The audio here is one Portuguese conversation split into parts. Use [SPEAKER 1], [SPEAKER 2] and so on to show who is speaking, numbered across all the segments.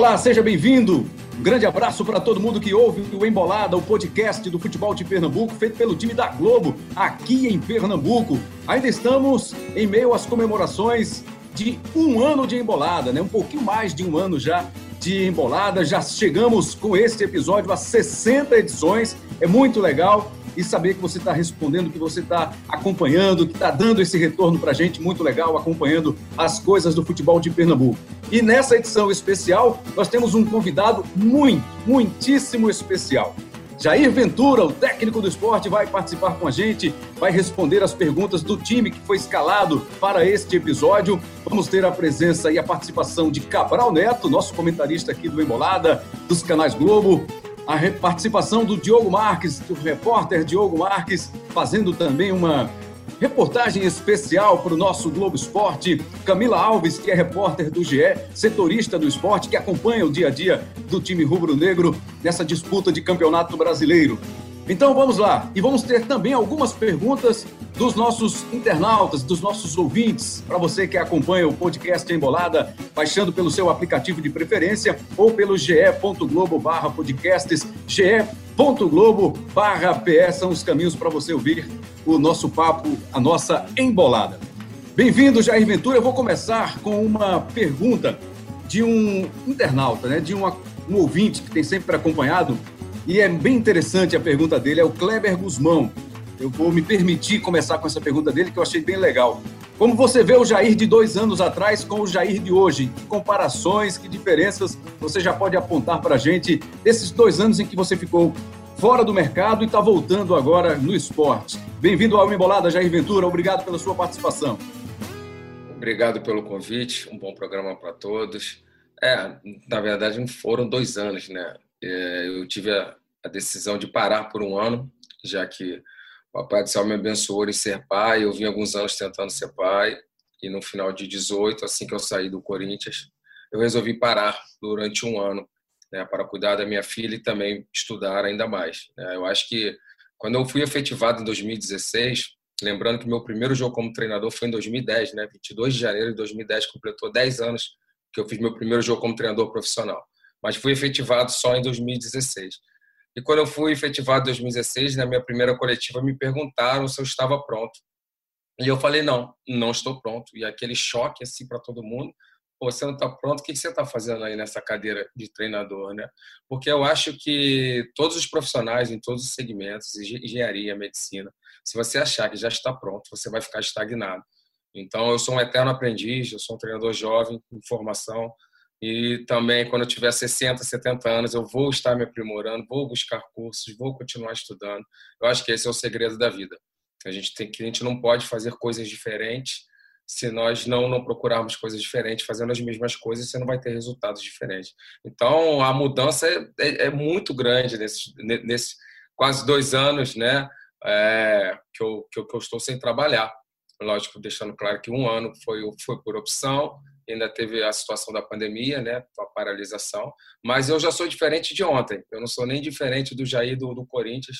[SPEAKER 1] Olá, seja bem-vindo. Um grande abraço para todo mundo que ouve o Embolada, o podcast do futebol de Pernambuco, feito pelo time da Globo, aqui em Pernambuco. Ainda estamos em meio às comemorações de um ano de Embolada, né? Um pouquinho mais de um ano já de Embolada. Já chegamos com este episódio a 60 edições. É muito legal e saber que você está respondendo, que você está acompanhando, que está dando esse retorno para a gente, muito legal, acompanhando as coisas do futebol de Pernambuco. E nessa edição especial, nós temos um convidado muito, muitíssimo especial. Jair Ventura, o técnico do esporte, vai participar com a gente, vai responder as perguntas do time que foi escalado para este episódio. Vamos ter a presença e a participação de Cabral Neto, nosso comentarista aqui do Embolada, dos canais Globo, a participação do Diogo Marques, do repórter Diogo Marques, fazendo também uma reportagem especial para o nosso Globo Esporte. Camila Alves, que é repórter do GE, setorista do esporte, que acompanha o dia a dia do time rubro-negro nessa disputa de campeonato brasileiro. Então vamos lá e vamos ter também algumas perguntas dos nossos internautas, dos nossos ouvintes, para você que acompanha o podcast Embolada, baixando pelo seu aplicativo de preferência ou pelo ge.globo/podcasts, ge.globo/ps são os caminhos para você ouvir o nosso papo, a nossa embolada. Bem-vindo, Jair Ventura. Eu vou começar com uma pergunta de um internauta, né, de um, um ouvinte que tem sempre acompanhado e é bem interessante a pergunta dele, é o Kleber Guzmão. Eu vou me permitir começar com essa pergunta dele, que eu achei bem legal. Como você vê o Jair de dois anos atrás com o Jair de hoje? Que comparações, que diferenças você já pode apontar para a gente desses dois anos em que você ficou fora do mercado e está voltando agora no esporte? Bem-vindo ao Embolada, Jair Ventura. Obrigado pela sua participação.
[SPEAKER 2] Obrigado pelo convite. Um bom programa para todos. É, na verdade, foram dois anos, né? É, eu tive a, a, decisão de parar por um ano, já que o Papai do Céu me abençoou em ser pai. Eu vim alguns anos tentando ser pai, e no final de 18, assim que eu saí do Corinthians, eu resolvi parar durante um ano né, para cuidar da minha filha e também estudar ainda mais. Né. Eu acho que quando eu fui efetivado em 2016, lembrando que meu primeiro jogo como treinador foi em 2010, né, 22 de janeiro de 2010, completou 10 anos que eu fiz meu primeiro jogo como treinador profissional mas fui efetivado só em 2016. E quando eu fui efetivado em 2016, na minha primeira coletiva, me perguntaram se eu estava pronto. E eu falei, não, não estou pronto. E aquele choque assim para todo mundo, Pô, você não está pronto, o que você está fazendo aí nessa cadeira de treinador, né? Porque eu acho que todos os profissionais em todos os segmentos, engenharia, medicina, se você achar que já está pronto, você vai ficar estagnado. Então, eu sou um eterno aprendiz, eu sou um treinador jovem, em formação, e também, quando eu tiver 60, 70 anos, eu vou estar me aprimorando, vou buscar cursos, vou continuar estudando. Eu acho que esse é o segredo da vida. A gente tem que a gente não pode fazer coisas diferentes se nós não não procurarmos coisas diferentes, fazendo as mesmas coisas, você não vai ter resultados diferentes. Então, a mudança é, é, é muito grande nesses nesse quase dois anos, né, é, que, eu, que eu que eu estou sem trabalhar. Lógico, deixando claro que um ano foi foi por opção ainda teve a situação da pandemia, né, a paralisação, mas eu já sou diferente de ontem, eu não sou nem diferente do Jair do, do Corinthians,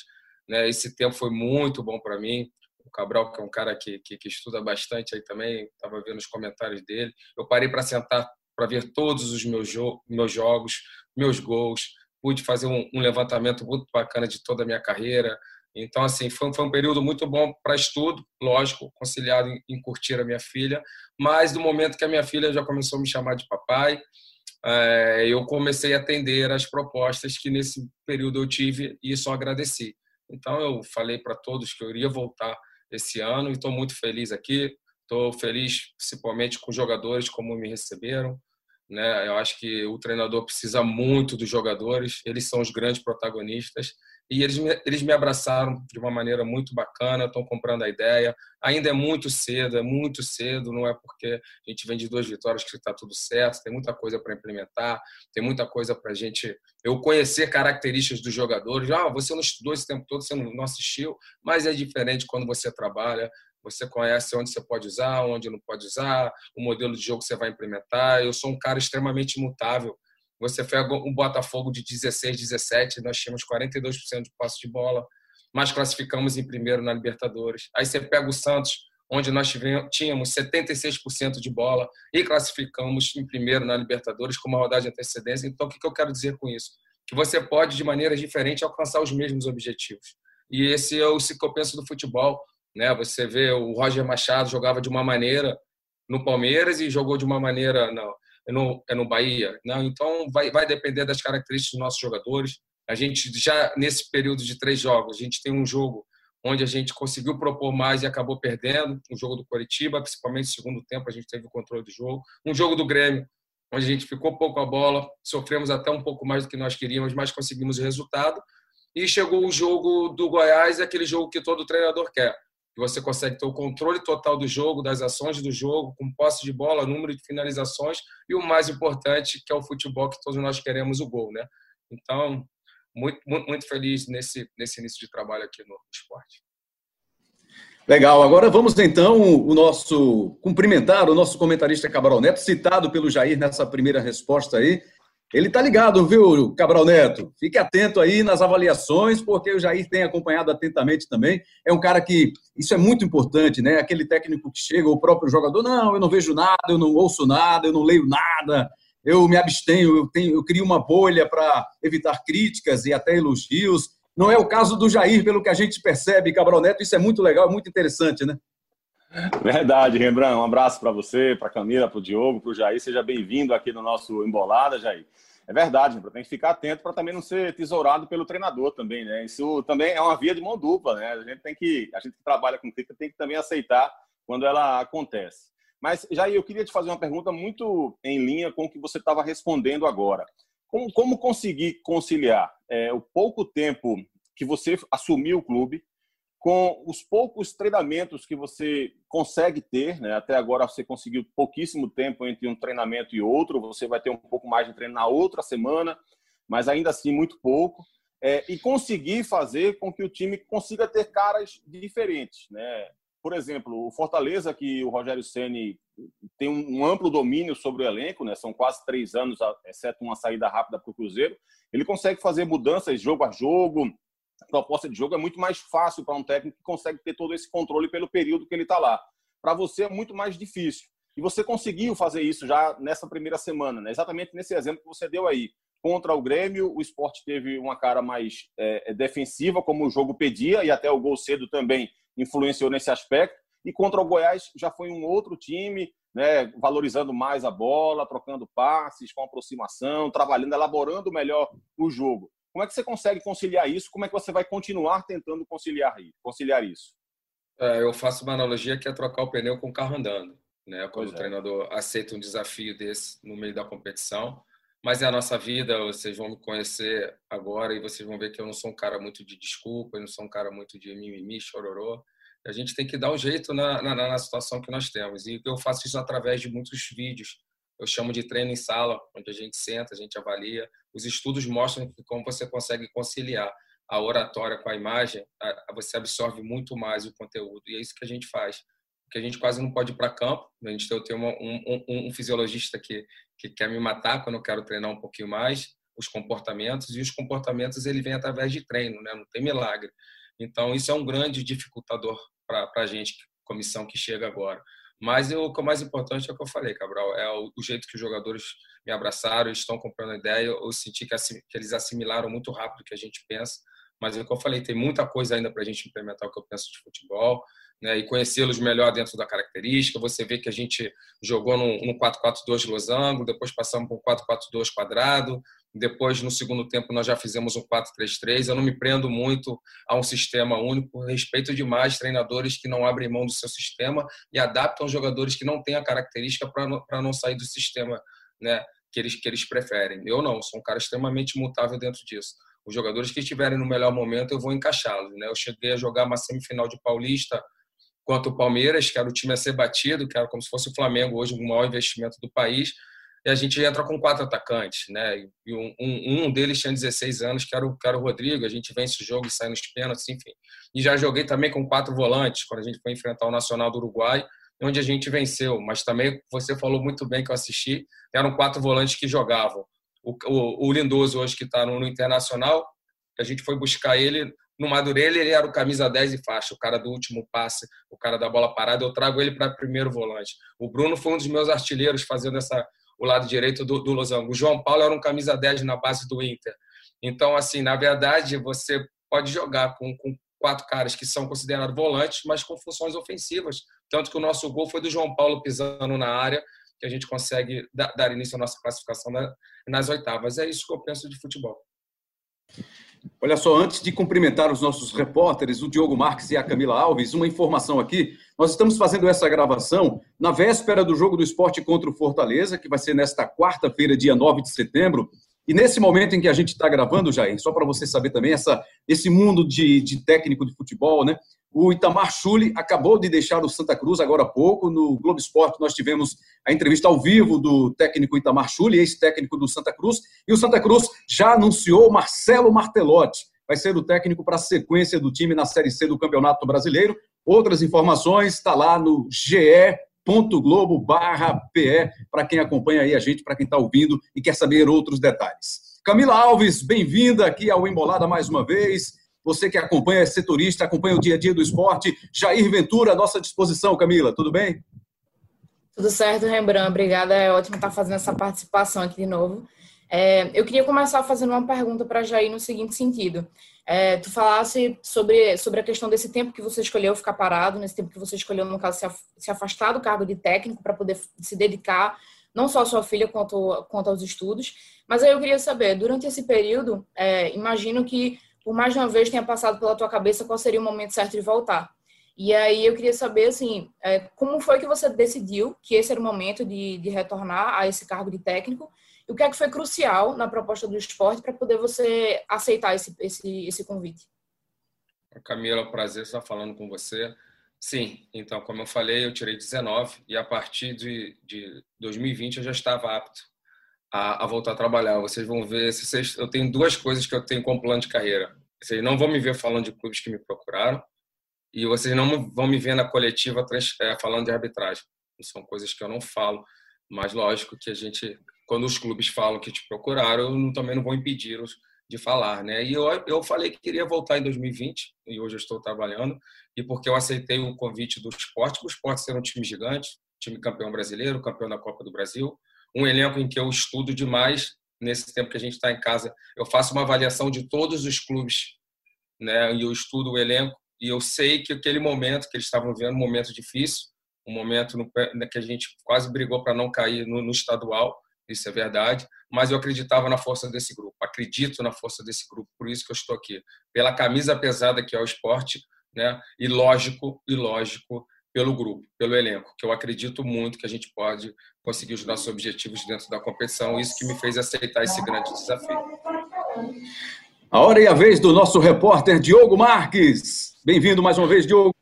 [SPEAKER 2] né, esse tempo foi muito bom para mim, o Cabral, que é um cara que, que, que estuda bastante aí também, estava vendo os comentários dele, eu parei para sentar para ver todos os meus, jo meus jogos, meus gols, pude fazer um, um levantamento muito bacana de toda a minha carreira, então, assim, foi, foi um período muito bom para estudo, lógico, conciliado em, em, curtir a minha filha, mas do momento que a minha filha já começou a me chamar de papai, é, eu comecei a atender as propostas que nesse período eu tive e só agradeci. Então, eu falei para todos que eu iria voltar esse ano e estou muito feliz aqui. Estou feliz, principalmente com os jogadores, como me receberam. Né? Eu acho que o treinador precisa muito dos jogadores, eles são os grandes protagonistas e eles me, eles me abraçaram de uma maneira muito bacana, estão comprando a ideia. Ainda é muito cedo, é muito cedo, não é porque a gente vem de duas vitórias que está tudo certo, tem muita coisa para implementar, tem muita coisa para a gente. Eu conhecer características dos jogadores. Ah, você não estudou esse tempo todo, você não, assistiu, mas é diferente quando você trabalha, você conhece onde você pode usar, onde não pode usar, o modelo de jogo que você vai implementar. Eu sou um cara extremamente imutável. Você pega um Botafogo de 16, 17, nós tínhamos 42% de posse de bola, mas classificamos em primeiro na Libertadores. Aí você pega o Santos onde nós tínhamos 76% de bola e classificamos em primeiro na Libertadores com uma rodada de antecedência. Então, o que eu quero dizer com isso? Que você pode, de maneiras diferentes, alcançar os mesmos objetivos. E esse é o que eu penso do futebol. Né? Você vê o Roger Machado jogava de uma maneira no Palmeiras e jogou de uma maneira no, no, no Bahia. Não, então vai, vai depender das características dos nossos jogadores. A gente já nesse período de três jogos, a gente tem um jogo onde a gente conseguiu propor mais e acabou perdendo. Um jogo do Coritiba, principalmente no segundo tempo, a gente teve o controle do jogo. Um jogo do Grêmio, onde a gente ficou pouco a bola, sofremos até um pouco mais do que nós queríamos, mas conseguimos o resultado. E chegou o jogo do Goiás, aquele jogo que todo treinador quer. Que você consegue ter o controle total do jogo, das ações do jogo, com posse de bola, número de finalizações e o mais importante, que é o futebol que todos nós queremos, o gol, né? Então, muito, muito, muito feliz nesse, nesse início de trabalho aqui no esporte.
[SPEAKER 1] Legal, agora vamos então o nosso cumprimentar o nosso comentarista Cabral Neto, citado pelo Jair nessa primeira resposta aí. Ele tá ligado, viu, Cabral Neto? Fique atento aí nas avaliações, porque o Jair tem acompanhado atentamente também. É um cara que isso é muito importante, né? Aquele técnico que chega, o próprio jogador, não, eu não vejo nada, eu não ouço nada, eu não leio nada eu me abstenho, eu, tenho, eu crio uma bolha para evitar críticas e até elogios. Não é o caso do Jair, pelo que a gente percebe, Cabral Neto, isso é muito legal, é muito interessante, né?
[SPEAKER 3] Verdade, Rembrandt. Um abraço para você, para Camila, para o Diogo, para o Jair. Seja bem-vindo aqui no nosso Embolada, Jair. É verdade, Rembrandt. Tem que ficar atento para também não ser tesourado pelo treinador também, né? Isso também é uma via de mão dupla, né? A gente tem que, a gente que trabalha com crítica tem que também aceitar quando ela acontece. Mas, Jair, eu queria te fazer uma pergunta muito em linha com o que você estava respondendo agora. Como, como conseguir conciliar é, o pouco tempo que você assumiu o clube com os poucos treinamentos que você consegue ter, né? Até agora você conseguiu pouquíssimo tempo entre um treinamento e outro, você vai ter um pouco mais de treino na outra semana, mas ainda assim muito pouco. É, e conseguir fazer com que o time consiga ter caras diferentes, né? por exemplo, o Fortaleza, que o Rogério Ceni tem um amplo domínio sobre o elenco, né? São quase três anos, exceto uma saída rápida para o Cruzeiro. Ele consegue fazer mudanças jogo a jogo. Proposta de jogo é muito mais fácil para um técnico que consegue ter todo esse controle pelo período que ele está lá. Para você é muito mais difícil. E você conseguiu fazer isso já nessa primeira semana, né? exatamente nesse exemplo que você deu aí. Contra o Grêmio, o esporte teve uma cara mais é, defensiva, como o jogo pedia, e até o gol cedo também influenciou nesse aspecto. E contra o Goiás já foi um outro time, né, valorizando mais a bola, trocando passes, com aproximação, trabalhando, elaborando melhor o jogo. Como é que você consegue conciliar isso? Como é que você vai continuar tentando conciliar, conciliar isso?
[SPEAKER 2] É, eu faço uma analogia que é trocar o pneu com o carro andando. Né? Quando pois o é. treinador aceita um desafio desse no meio da competição, mas é a nossa vida, vocês vão me conhecer agora e vocês vão ver que eu não sou um cara muito de desculpa, eu não sou um cara muito de mimimi, chororô. A gente tem que dar um jeito na, na, na situação que nós temos. E eu faço isso através de muitos vídeos. Eu chamo de treino em sala, onde a gente senta, a gente avalia. Os estudos mostram como você consegue conciliar a oratória com a imagem, você absorve muito mais o conteúdo. E é isso que a gente faz que a gente quase não pode ir para campo. A gente tem um, um, um, fisiologista que, que quer me matar quando eu quero treinar um pouquinho mais, os comportamentos, e os comportamentos ele vem através de treino, né? não tem milagre. Então, isso é um grande dificultador para a gente, comissão que chega agora. Mas eu, o que é mais importante é o que eu falei, Cabral, é o, o jeito que os jogadores me abraçaram, estão comprando a ideia. Eu senti que, assim, que eles assimilaram muito rápido o que a gente pensa. Mas é o que eu falei, tem muita coisa ainda para a gente implementar o que eu penso de futebol né, e conhecê-los melhor dentro da característica. Você vê que a gente jogou no 4-4-2 losango, depois passamos para um 4-4-2 quadrado, depois no segundo tempo nós já fizemos um 4-3-3. Eu não me prendo muito a um sistema único, respeito demais treinadores que não abrem mão do seu sistema e adaptam jogadores que não têm a característica para não sair do sistema né, que, eles, que eles preferem. Eu não, sou um cara extremamente mutável dentro disso. Os jogadores que estiverem no melhor momento, eu vou encaixá-los. Né? Eu cheguei a jogar uma semifinal de Paulista quanto o Palmeiras, que era o time a ser batido, que era como se fosse o Flamengo hoje, o maior investimento do país, e a gente entra com quatro atacantes, né? E um, um, deles tinha 16 anos, que era, o, que era o Rodrigo, a gente vence o jogo e sai nos pênaltis, enfim. E já joguei também com quatro volantes, quando a gente foi enfrentar o Nacional do Uruguai, onde a gente venceu, mas também você falou muito bem que eu assisti, eram quatro volantes que jogavam. O, o, o Lindoso hoje que está no, no Internacional, a gente foi buscar ele no Madureira ele era o camisa 10 e faixa, o cara do último passe, o cara da bola parada, eu trago ele para primeiro volante. O Bruno foi um dos meus artilheiros fazendo essa o lado direito do, do Losango. O João Paulo era um camisa 10 na base do Inter. Então, assim, na verdade, você pode jogar com, com quatro caras que são considerados volantes, mas com funções ofensivas. Tanto que o nosso gol foi do João Paulo pisando na área, que a gente consegue dar, início à nossa classificação na, nas oitavas. É isso que eu penso de futebol.
[SPEAKER 1] Olha só, antes de cumprimentar os nossos repórteres, o Diogo Marques e a Camila Alves, uma informação aqui. Nós estamos fazendo essa gravação na véspera do jogo do esporte contra o Fortaleza, que vai ser nesta quarta-feira, dia 9 de setembro. E nesse momento em que a gente está gravando, Jair, só para você saber também, essa, esse mundo de, de técnico de futebol, né? O Itamar Chuli acabou de deixar o Santa Cruz agora há pouco. No Globo Esporte nós tivemos a entrevista ao vivo do técnico Itamar Chuli, ex-técnico do Santa Cruz. E o Santa Cruz já anunciou Marcelo Martelotti. Vai ser o técnico para a sequência do time na Série C do Campeonato Brasileiro. Outras informações está lá no ge.globo barra PE, para quem acompanha aí a gente, para quem está ouvindo e quer saber outros detalhes. Camila Alves, bem-vinda aqui ao Embolada mais uma vez. Você que acompanha, é setorista, acompanha o dia a dia do esporte. Jair Ventura, à nossa disposição, Camila, tudo bem?
[SPEAKER 4] Tudo certo, Rembrandt. Obrigada. É ótimo estar fazendo essa participação aqui de novo. É, eu queria começar fazendo uma pergunta para Jair no seguinte sentido. É, tu falasse sobre, sobre a questão desse tempo que você escolheu ficar parado, nesse tempo que você escolheu, no caso, se afastar do cargo de técnico para poder se dedicar não só à sua filha quanto, quanto aos estudos. Mas aí eu queria saber, durante esse período, é, imagino que por mais de uma vez tenha passado pela tua cabeça qual seria o momento certo de voltar. E aí eu queria saber, assim, é, como foi que você decidiu que esse era o momento de, de retornar a esse cargo de técnico? O que é que foi crucial na proposta do esporte para poder você aceitar esse, esse, esse convite?
[SPEAKER 2] Camila, prazer estar falando com você. Sim, então, como eu falei, eu tirei 19 e a partir de, de 2020 eu já estava apto a, a, voltar a trabalhar. Vocês vão ver, se vocês, eu tenho duas coisas que eu tenho como plano de carreira. Vocês não vão me ver falando de clubes que me procuraram e vocês não vão me ver na coletiva é, falando de arbitragem. São coisas que eu não falo, mas lógico que a gente, quando os clubes falam que te procuraram, eu também não vou impedi-los de falar, né? E eu, eu falei que queria voltar em 2020 e hoje eu estou trabalhando e porque eu aceitei o convite do esporte, o esporte ser um time gigante, time campeão brasileiro, campeão da Copa do Brasil, um elenco em que eu estudo demais nesse tempo que a gente está em casa. Eu faço uma avaliação de todos os clubes, né? E eu estudo o elenco e eu sei que aquele momento que eles estavam vivendo, um momento difícil, um momento no, que a gente quase brigou para não cair no, no estadual, isso é verdade, mas eu acreditava na força desse grupo, acredito na força desse grupo, por isso que eu estou aqui, pela camisa pesada que é o esporte, né? E lógico, e lógico, pelo grupo, pelo elenco, que eu acredito muito que a gente pode conseguir os nossos objetivos dentro da competição. Isso que me fez aceitar esse grande desafio.
[SPEAKER 1] A hora e a vez do nosso repórter Diogo Marques. Bem-vindo mais uma vez, Diogo.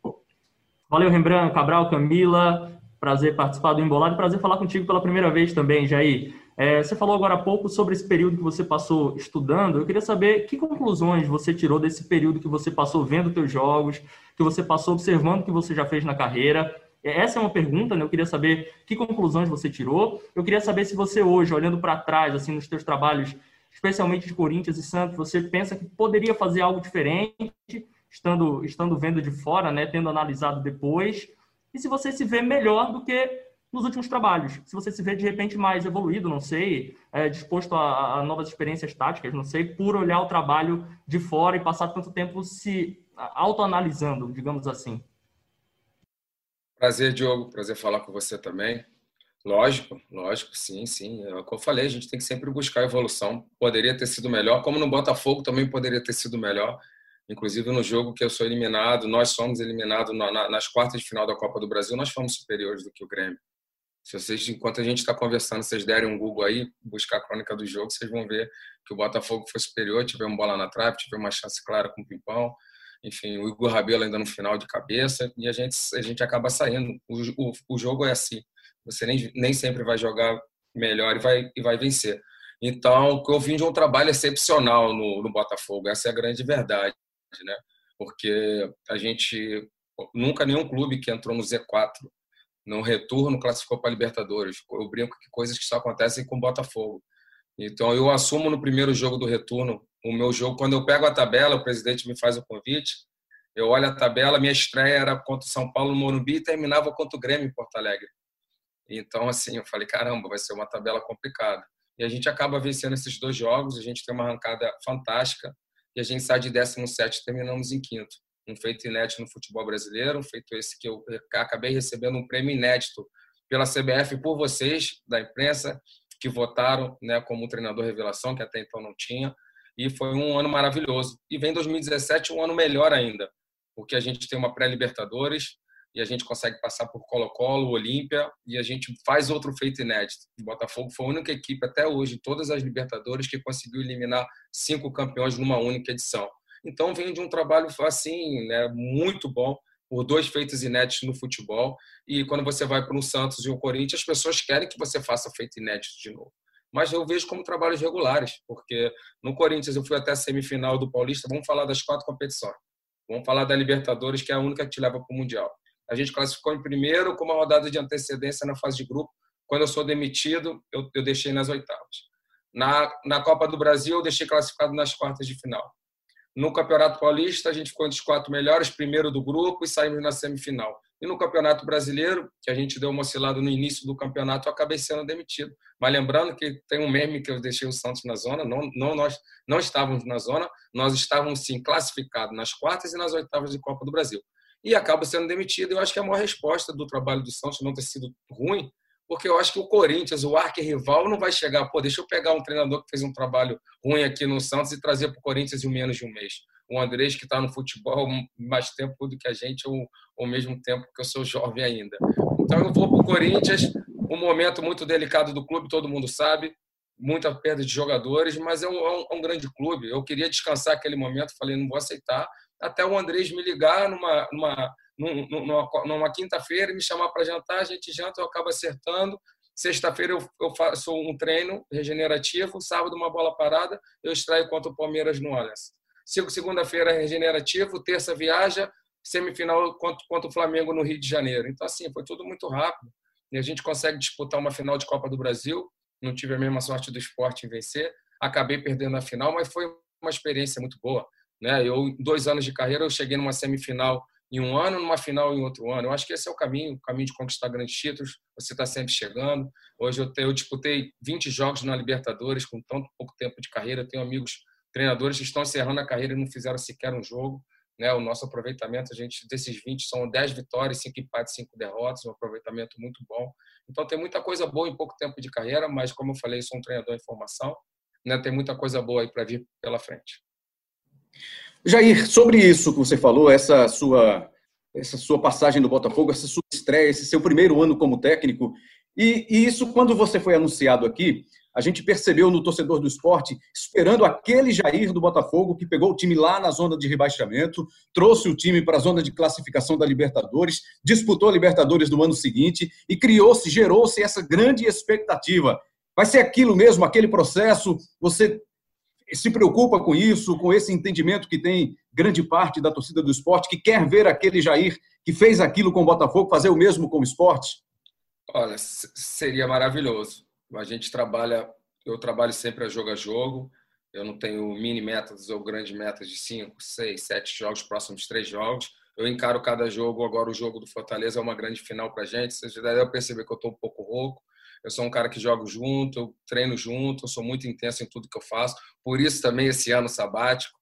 [SPEAKER 5] Valeu, Rembrandt, Cabral, Camila. Prazer participar do Embolado. Prazer falar contigo pela primeira vez também, Jair. É, você falou agora há pouco sobre esse período que você passou estudando. Eu queria saber que conclusões você tirou desse período que você passou vendo teus jogos, que você passou observando o que você já fez na carreira. É, essa é uma pergunta, né? Eu queria saber que conclusões você tirou. Eu queria saber se você hoje, olhando para trás, assim, nos teus trabalhos, especialmente de Corinthians e Santos, você pensa que poderia fazer algo diferente, estando, estando vendo de fora, né? Tendo analisado depois. E se você se vê melhor do que nos últimos trabalhos. Se você se vê de repente mais evoluído, não sei, é, disposto a, a, novas experiências táticas, não sei, por olhar o trabalho de fora e passar tanto tempo se autoanalisando, digamos assim.
[SPEAKER 2] Prazer, Diogo. Prazer falar com você também. Lógico, lógico, sim, sim. É o que eu falei, a gente tem que sempre buscar evolução. Poderia ter sido melhor, como no Botafogo também poderia ter sido melhor. Inclusive no jogo que eu sou eliminado, nós somos eliminados nas quartas de final da Copa do Brasil, nós fomos superiores do que o Grêmio. Se vocês, enquanto a gente está conversando, vocês derem um Google aí, buscar a crônica do jogo, vocês vão ver que o Botafogo foi superior, tivemos bola na trave, tivemos uma chance clara com o Pimpão, enfim, o Igor Rabelo ainda no final de cabeça, e a gente, a gente acaba saindo. O, o, o jogo é assim, você nem, nem sempre vai jogar melhor e vai, e vai vencer. Então, eu vim de um trabalho excepcional no, no Botafogo, essa é a grande verdade, né? Porque a gente, nunca nenhum clube que entrou no Z4 no retorno classificou para a Libertadores. Eu brinco que coisas que só acontecem com o Botafogo. Então eu assumo no primeiro jogo do retorno o meu jogo. Quando eu pego a tabela, o presidente me faz o convite, eu olho a tabela, minha estreia era contra o São Paulo no Morumbi e terminava contra o Grêmio em Porto Alegre. Então, assim, eu falei, caramba, vai ser uma tabela complicada. E a gente acaba vencendo esses dois jogos, a gente tem uma arrancada fantástica e a gente sai de 17 e terminamos em quinto. Um feito inédito no futebol brasileiro, um feito esse que eu acabei recebendo um prêmio inédito pela CBF por vocês, da imprensa, que votaram né, como treinador revelação, que até então não tinha. E foi um ano maravilhoso. E vem 2017 um ano melhor ainda, porque a gente tem uma pré-Libertadores, e a gente consegue passar por Colo-Colo, Olímpia e a gente faz outro feito inédito. O Botafogo foi a única equipe até hoje, todas as Libertadores, que conseguiu eliminar cinco campeões numa única edição. Então vem de um trabalho assim, né, muito bom por dois feitos inéditos no futebol e quando você vai para o Santos e o Corinthians, as pessoas querem que você faça feito inédito de novo. Mas eu vejo como trabalhos regulares, porque no Corinthians eu fui até a semifinal do Paulista, vamos falar das quatro competições. Vamos falar da Libertadores, que é a única que te leva para o Mundial. A gente classificou em primeiro com uma rodada de antecedência na fase de grupo. Quando eu sou demitido, eu, eu deixei nas oitavas. Na, na Copa do Brasil, eu deixei classificado nas quartas de final. No Campeonato Paulista, a gente ficou entre os quatro melhores, primeiro do grupo, e saímos na semifinal. E no Campeonato Brasileiro, que a gente deu uma oscilada no início do campeonato, eu acabei sendo demitido. Mas lembrando que tem um meme que eu deixei o Santos na zona, não, não nós não estávamos na zona, nós estávamos sim classificados nas quartas e nas oitavas de Copa do Brasil e acaba sendo demitido. Eu acho que a maior resposta do trabalho do Santos não ter sido ruim, porque eu acho que o Corinthians, o arquirrival, não vai chegar, pô, deixa eu pegar um treinador que fez um trabalho ruim aqui no Santos e trazer para o Corinthians em menos de um mês. O Andrés, que está no futebol mais tempo do que a gente, ou ao mesmo tempo que eu sou jovem ainda. Então eu vou para o Corinthians, um momento muito delicado do clube, todo mundo sabe, muita perda de jogadores, mas é um, é um, é um grande clube. Eu queria descansar aquele momento, falei, não vou aceitar, até o Andrés me ligar numa, numa, numa, numa quinta-feira e me chamar para jantar, a gente janta, eu acabo acertando. Sexta-feira eu, eu faço um treino regenerativo, sábado uma bola parada, eu extraio contra o Palmeiras no Allianz. Segunda-feira regenerativo, terça viaja, semifinal contra, contra o Flamengo no Rio de Janeiro. Então, assim, foi tudo muito rápido. E a gente consegue disputar uma final de Copa do Brasil. Não tive a mesma sorte do esporte em vencer. Acabei perdendo a final, mas foi uma experiência muito boa. Né? Eu, em dois anos de carreira, eu cheguei numa semifinal em um ano, numa final em outro ano. Eu acho que esse é o caminho, o caminho de conquistar grandes títulos. Você está sempre chegando. Hoje eu, te, eu disputei 20 jogos na Libertadores com tão pouco tempo de carreira. Eu tenho amigos treinadores que estão encerrando a carreira e não fizeram sequer um jogo. Né? O nosso aproveitamento, a gente desses 20 são 10 vitórias, 5 empates, 5 derrotas, um aproveitamento muito bom. Então tem muita coisa boa em pouco tempo de carreira, mas como eu falei, sou um treinador em formação. Né? Tem muita coisa boa aí para vir pela frente.
[SPEAKER 1] Jair, sobre isso que você falou, essa sua, essa sua passagem no Botafogo, essa sua estreia, esse seu primeiro ano como técnico, e, e isso, quando você foi anunciado aqui, a gente percebeu no torcedor do esporte, esperando aquele Jair do Botafogo, que pegou o time lá na zona de rebaixamento, trouxe o time para a zona de classificação da Libertadores, disputou a Libertadores no ano seguinte e criou-se, gerou-se essa grande expectativa. Vai ser aquilo mesmo, aquele processo? Você se preocupa com isso, com esse entendimento que tem grande parte da torcida do esporte, que quer ver aquele Jair que fez aquilo com o Botafogo fazer o mesmo com o esporte?
[SPEAKER 2] Olha, seria maravilhoso. A gente trabalha, eu trabalho sempre a jogo a jogo. Eu não tenho mini metas ou grandes metas de cinco, seis, sete jogos, próximos três jogos. Eu encaro cada jogo. Agora, o jogo do Fortaleza é uma grande final para a gente. Vocês já devem perceber que eu estou um pouco rouco eu sou um cara que jogo junto, eu treino junto, eu sou muito intenso em tudo que eu faço. Por isso também esse ano sabático,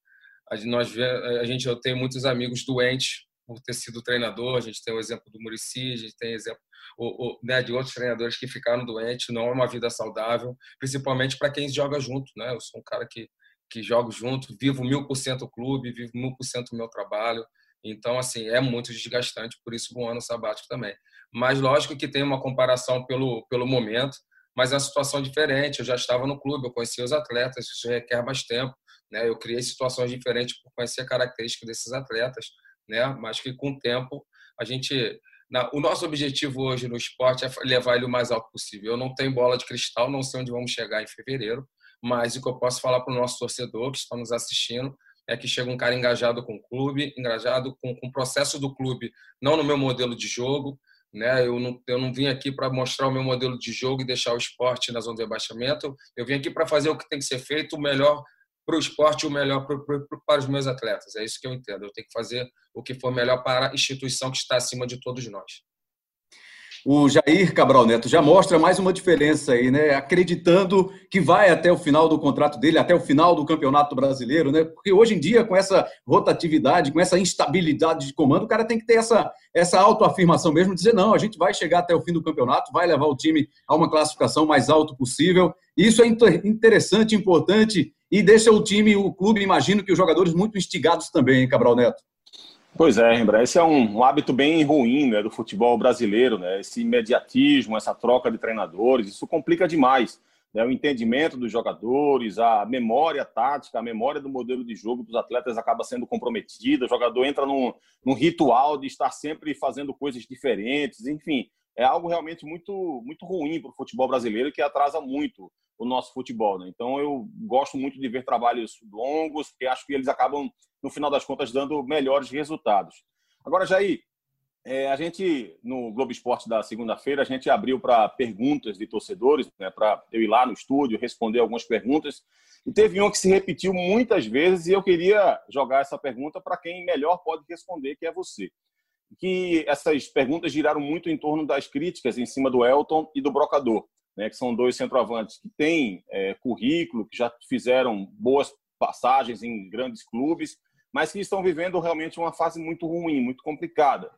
[SPEAKER 2] a gente, nós, a gente eu tenho muitos amigos doentes por ter sido treinador. A gente tem o exemplo do Murici, a gente tem exemplo o, o, né, de outros treinadores que ficaram doentes. Não é uma vida saudável, principalmente para quem joga junto. Né? Eu sou um cara que que jogo junto, vivo mil por cento o clube, vivo mil por cento o meu trabalho. Então, assim, é muito desgastante, por isso um ano sabático também. Mas lógico que tem uma comparação pelo, pelo momento, mas é uma situação diferente. Eu já estava no clube, eu conhecia os atletas, isso requer mais tempo. Né? Eu criei situações diferentes por conhecer a característica desses atletas, né? mas que com o tempo a gente. Na, o nosso objetivo hoje no esporte é levar ele o mais alto possível. Eu não tenho bola de cristal, não sei onde vamos chegar em fevereiro, mas o que eu posso falar para o nosso torcedor que está nos assistindo é que chega um cara engajado com o clube, engajado com, com o processo do clube, não no meu modelo de jogo, Né? Eu, não, eu não vim aqui para mostrar o meu modelo de jogo e deixar o esporte na zona de rebaixamento. Eu vim aqui para fazer o que tem que ser feito, o melhor para o esporte e o melhor para, para, para os meus atletas. É isso que eu entendo. Eu tenho que fazer o que for melhor para a instituição que está acima de todos nós
[SPEAKER 1] o Jair Cabral Neto já mostra mais uma diferença aí, né? Acreditando que vai até o final do contrato dele, até o final do Campeonato Brasileiro, né? Porque hoje em dia, com essa rotatividade, com essa instabilidade de comando, o cara tem que ter essa, essa autoafirmação mesmo, dizer, não, a gente vai chegar até o fim do campeonato, vai levar o time a uma classificação mais alta possível. Isso é interessante, importante e deixa o time, o clube, imagino que os jogadores muito instigados também, hein, Cabral Neto?
[SPEAKER 3] Pois é, Rembrandt, esse é um, um, hábito bem ruim né, do futebol brasileiro, né? esse imediatismo, essa troca de treinadores, isso complica demais né, o entendimento dos jogadores, a memória tática, a memória do modelo de jogo dos atletas acaba sendo comprometida, o jogador entra num, num ritual de estar sempre fazendo coisas diferentes, enfim, é algo realmente muito, muito ruim para o futebol brasileiro que atrasa muito o nosso futebol. Né? Então, eu gosto muito de ver trabalhos longos, porque acho que eles acabam, no final das contas, dando melhores resultados. Agora, Jair, é, a gente, no Globo Esporte da segunda-feira, a gente abriu para perguntas de torcedores, né, para eu ir lá no estúdio, responder algumas perguntas. E teve uma que se repetiu muitas vezes e eu queria jogar essa pergunta para quem melhor pode responder, que é você. Que essas perguntas giraram muito em torno das críticas em cima do Elton e do Brocador né, que são dois centroavantes que têm é, currículo, que já fizeram boas passagens em grandes clubes, mas que estão vivendo realmente uma fase muito ruim, muito complicada.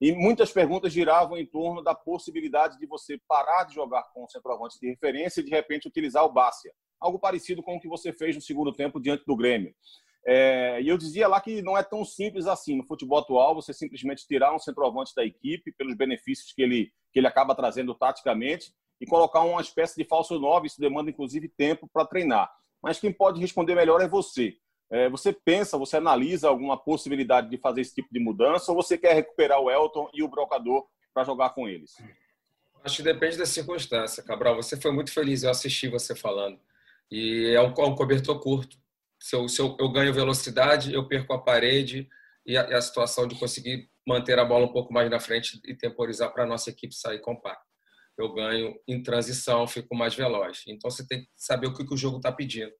[SPEAKER 3] E muitas perguntas giravam em torno da possibilidade de você parar de jogar com centroavantes de referência e de repente utilizar o Bácia. Algo parecido com o que você fez no segundo tempo diante do Grêmio. É, e eu dizia lá que não é tão simples assim no futebol atual você simplesmente tirar um centroavante da equipe pelos benefícios que ele, que ele acaba trazendo taticamente e colocar uma espécie de falso 9. Isso demanda, inclusive, tempo para treinar. Mas quem pode responder melhor é você. É, você pensa, você analisa alguma possibilidade de fazer esse tipo de mudança ou você quer recuperar o Elton e o Brocador para jogar com eles?
[SPEAKER 2] Acho que depende da circunstância, Cabral. Você foi muito feliz, eu assisti você falando. E é um, é um cobertor curto. Se eu, se eu, eu, ganho velocidade, eu perco a parede e a, a situação de conseguir manter a bola um pouco mais na frente e temporizar para a nossa equipe sair compacta eu ganho em transição, fico mais veloz. Então você tem que saber o que, o jogo está pedindo.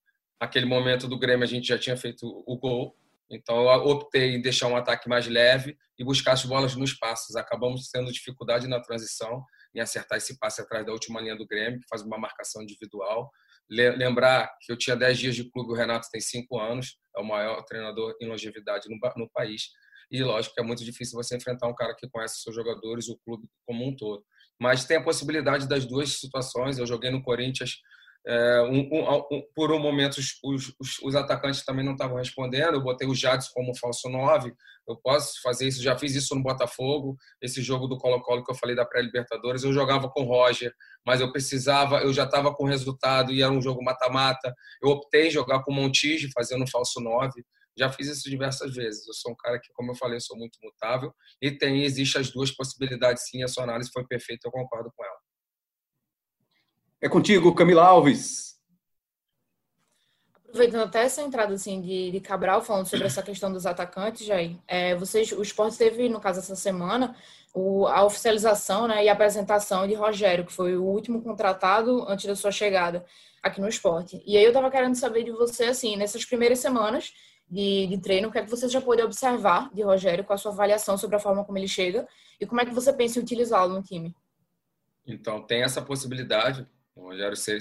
[SPEAKER 2] Naquele momento do Grêmio a gente já tinha feito o gol, então eu optei em deixar um ataque mais leve e buscar as bolas nos passos. Acabamos tendo dificuldade na transição em acertar esse passe atrás da última linha do Grêmio, que faz uma marcação individual. Lembrar que eu tinha 10 dias de clube, o Renato tem 5 anos, é o maior treinador em longevidade no, no país. E lógico que é muito difícil você enfrentar um cara que conhece os seus jogadores, o clube como um todo mas tem a possibilidade das duas situações. Eu joguei no Corinthians é, um, um, um, por um momento os, os, os, atacantes também não estavam respondendo. Eu botei o Jadson como falso 9. Eu posso fazer isso, já fiz isso no Botafogo. Esse jogo do Colo-Colo que eu falei da pré-Libertadores, eu jogava com o Roger, mas eu precisava, eu já estava com resultado e era um jogo mata-mata. Eu optei em jogar com o Montijo, fazendo falso 9 já fiz isso diversas vezes. Eu sou um cara que, como eu falei, sou muito mutável e tem existe as duas possibilidades sim. A sua análise foi perfeita, eu concordo com ela.
[SPEAKER 1] É contigo, Camila Alves.
[SPEAKER 4] Aproveitando até essa entrada assim de, de Cabral falando sobre essa questão dos atacantes, Jair, é, vocês, o esporte teve, no caso, essa semana, o, a oficialização né, e a apresentação de Rogério, que foi o último contratado antes da sua chegada aqui no esporte. E aí eu estava querendo saber de você, assim, nessas primeiras semanas, de, de treino, o que é que você já pôde observar de Rogério, com a sua avaliação sobre a forma como ele chega e como é que você pensa em utilizá-lo no time?
[SPEAKER 2] Então, tem essa possibilidade, o Rogério ser,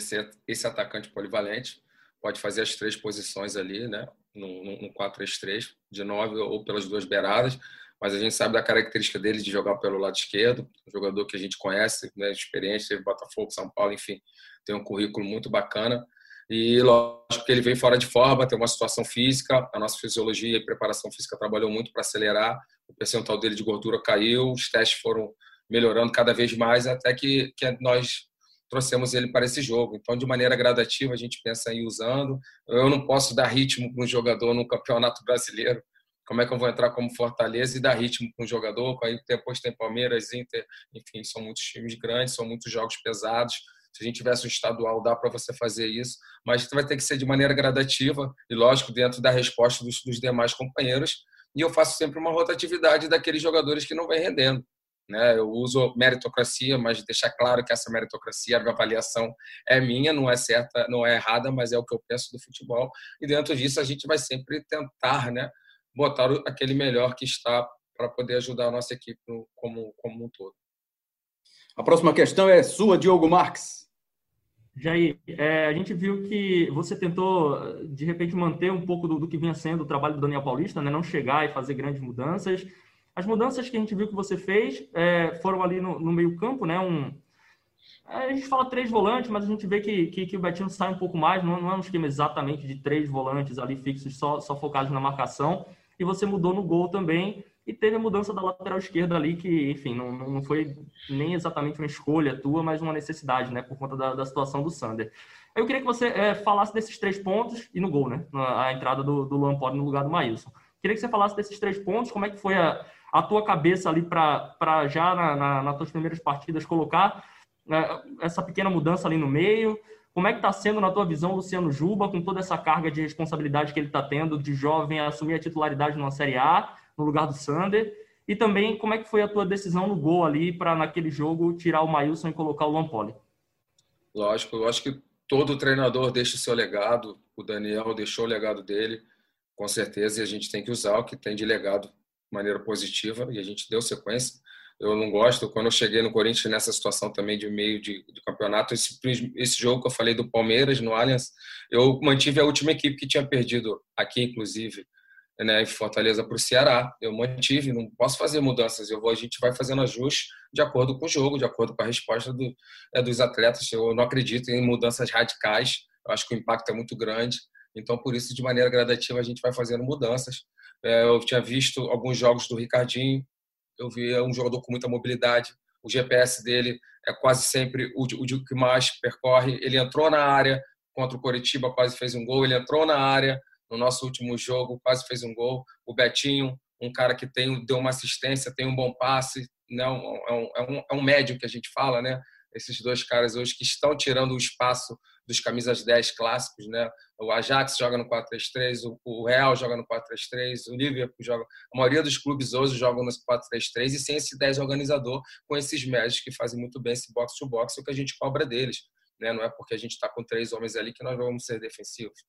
[SPEAKER 2] esse atacante polivalente, pode fazer as três posições ali, né? No, no 4-3-3, de nove ou pelas duas beiradas, mas a gente sabe da característica dele de jogar pelo lado esquerdo, um jogador que a gente conhece, né, experiente, teve Botafogo, São Paulo, enfim, tem um currículo muito bacana. E lógico que ele veio fora de forma, tem uma situação física, a nossa fisiologia e preparação física trabalhou muito para acelerar, o percentual dele de gordura caiu, os testes foram melhorando cada vez mais até que, que nós trouxemos ele para esse jogo. Então, de maneira gradativa, a gente pensa em usando. Eu não posso dar ritmo para um jogador no Campeonato Brasileiro. Como é que eu vou entrar como Fortaleza e dar ritmo para um jogador? Depois tem Palmeiras, Inter, enfim, são muitos times grandes, são muitos jogos pesados se a gente tivesse um estadual, dá para você fazer isso, mas vai ter que ser de maneira gradativa e, lógico, dentro da resposta dos, dos demais companheiros. E eu faço sempre uma rotatividade daqueles jogadores que não vêm rendendo. Né? Eu uso meritocracia, mas deixar claro que essa meritocracia, a avaliação é minha, não é certa, não é errada, mas é o que eu penso do futebol. E dentro disso a gente vai sempre tentar, né, botar aquele melhor que está para poder ajudar a nossa equipe como como um todo.
[SPEAKER 1] A próxima questão é sua, Diogo Marques.
[SPEAKER 5] Jair, é, a gente viu que você tentou, de repente, manter um pouco do, do, que vinha sendo o trabalho do Daniel Paulista, né? não chegar e fazer grandes mudanças. As mudanças que a gente viu que você fez é, foram ali no, no meio-campo, né? Um, é, a gente fala três volantes, mas a gente vê que, que, que o Betinho sai um pouco mais, não, não, é um esquema exatamente de três volantes ali fixos, só, só focados na marcação. E você mudou no gol também, e teve a mudança da lateral esquerda ali, que, enfim, não, não foi nem exatamente uma escolha tua, mas uma necessidade, né, por conta da, da situação do Sander. Eu queria que você é, falasse desses três pontos e no gol, né, a entrada do, do Luan Pode no lugar do Maílson. Queria que você falasse desses três pontos, como é que foi a, a tua cabeça ali para já na, na, nas tuas primeiras partidas colocar né, essa pequena mudança ali no meio? Como é que está sendo, na tua visão, Luciano Juba, com toda essa carga de responsabilidade que ele está tendo de jovem a assumir a titularidade numa Série A, no lugar do Sander? E também, como é que foi a tua decisão no gol ali para, naquele jogo, tirar o Maílson e colocar o Lampoli?
[SPEAKER 2] Lógico, eu acho que todo treinador deixa o seu legado. O Daniel deixou o legado dele, com certeza, e a gente tem que usar o que tem de legado maneira positiva e a gente deu sequência. Eu não gosto, quando eu cheguei no Corinthians nessa situação também de meio de, de campeonato, esse, esse jogo que eu falei do Palmeiras no Allianz, eu mantive a última equipe que tinha perdido aqui, inclusive, né, em Fortaleza para o Ceará. Eu mantive, não posso fazer mudanças. Eu vou, a gente vai fazendo ajustes de acordo com o jogo, de acordo com a resposta do, é, dos atletas. Eu não acredito em mudanças radicais. Eu acho que o impacto é muito grande. Então, por isso, de maneira gradativa, a gente vai fazendo mudanças. É, eu tinha visto alguns jogos do Ricardinho, eu vi um jogador com muita mobilidade, o GPS dele é quase sempre o, o que mais percorre. Ele entrou na área contra o Coritiba, quase fez um gol. Ele entrou na área no nosso último jogo, quase fez um gol. O Betinho, um cara que tem, deu uma assistência, tem um bom passe, né? é, um, é, um, é um médio que a gente fala, né? Esses dois caras hoje que estão tirando o espaço dos camisas 10 clássicos, né? O Ajax joga no 4-3-3, o Real joga no 4-3-3, o Liverpool joga. A maioria dos clubes hoje jogam no 4-3-3 e sem esse 10 organizador, com esses médios que fazem muito bem esse box-to-box, é o que a gente cobra deles. Né? Não é porque a gente está com três homens ali que nós vamos ser defensivos.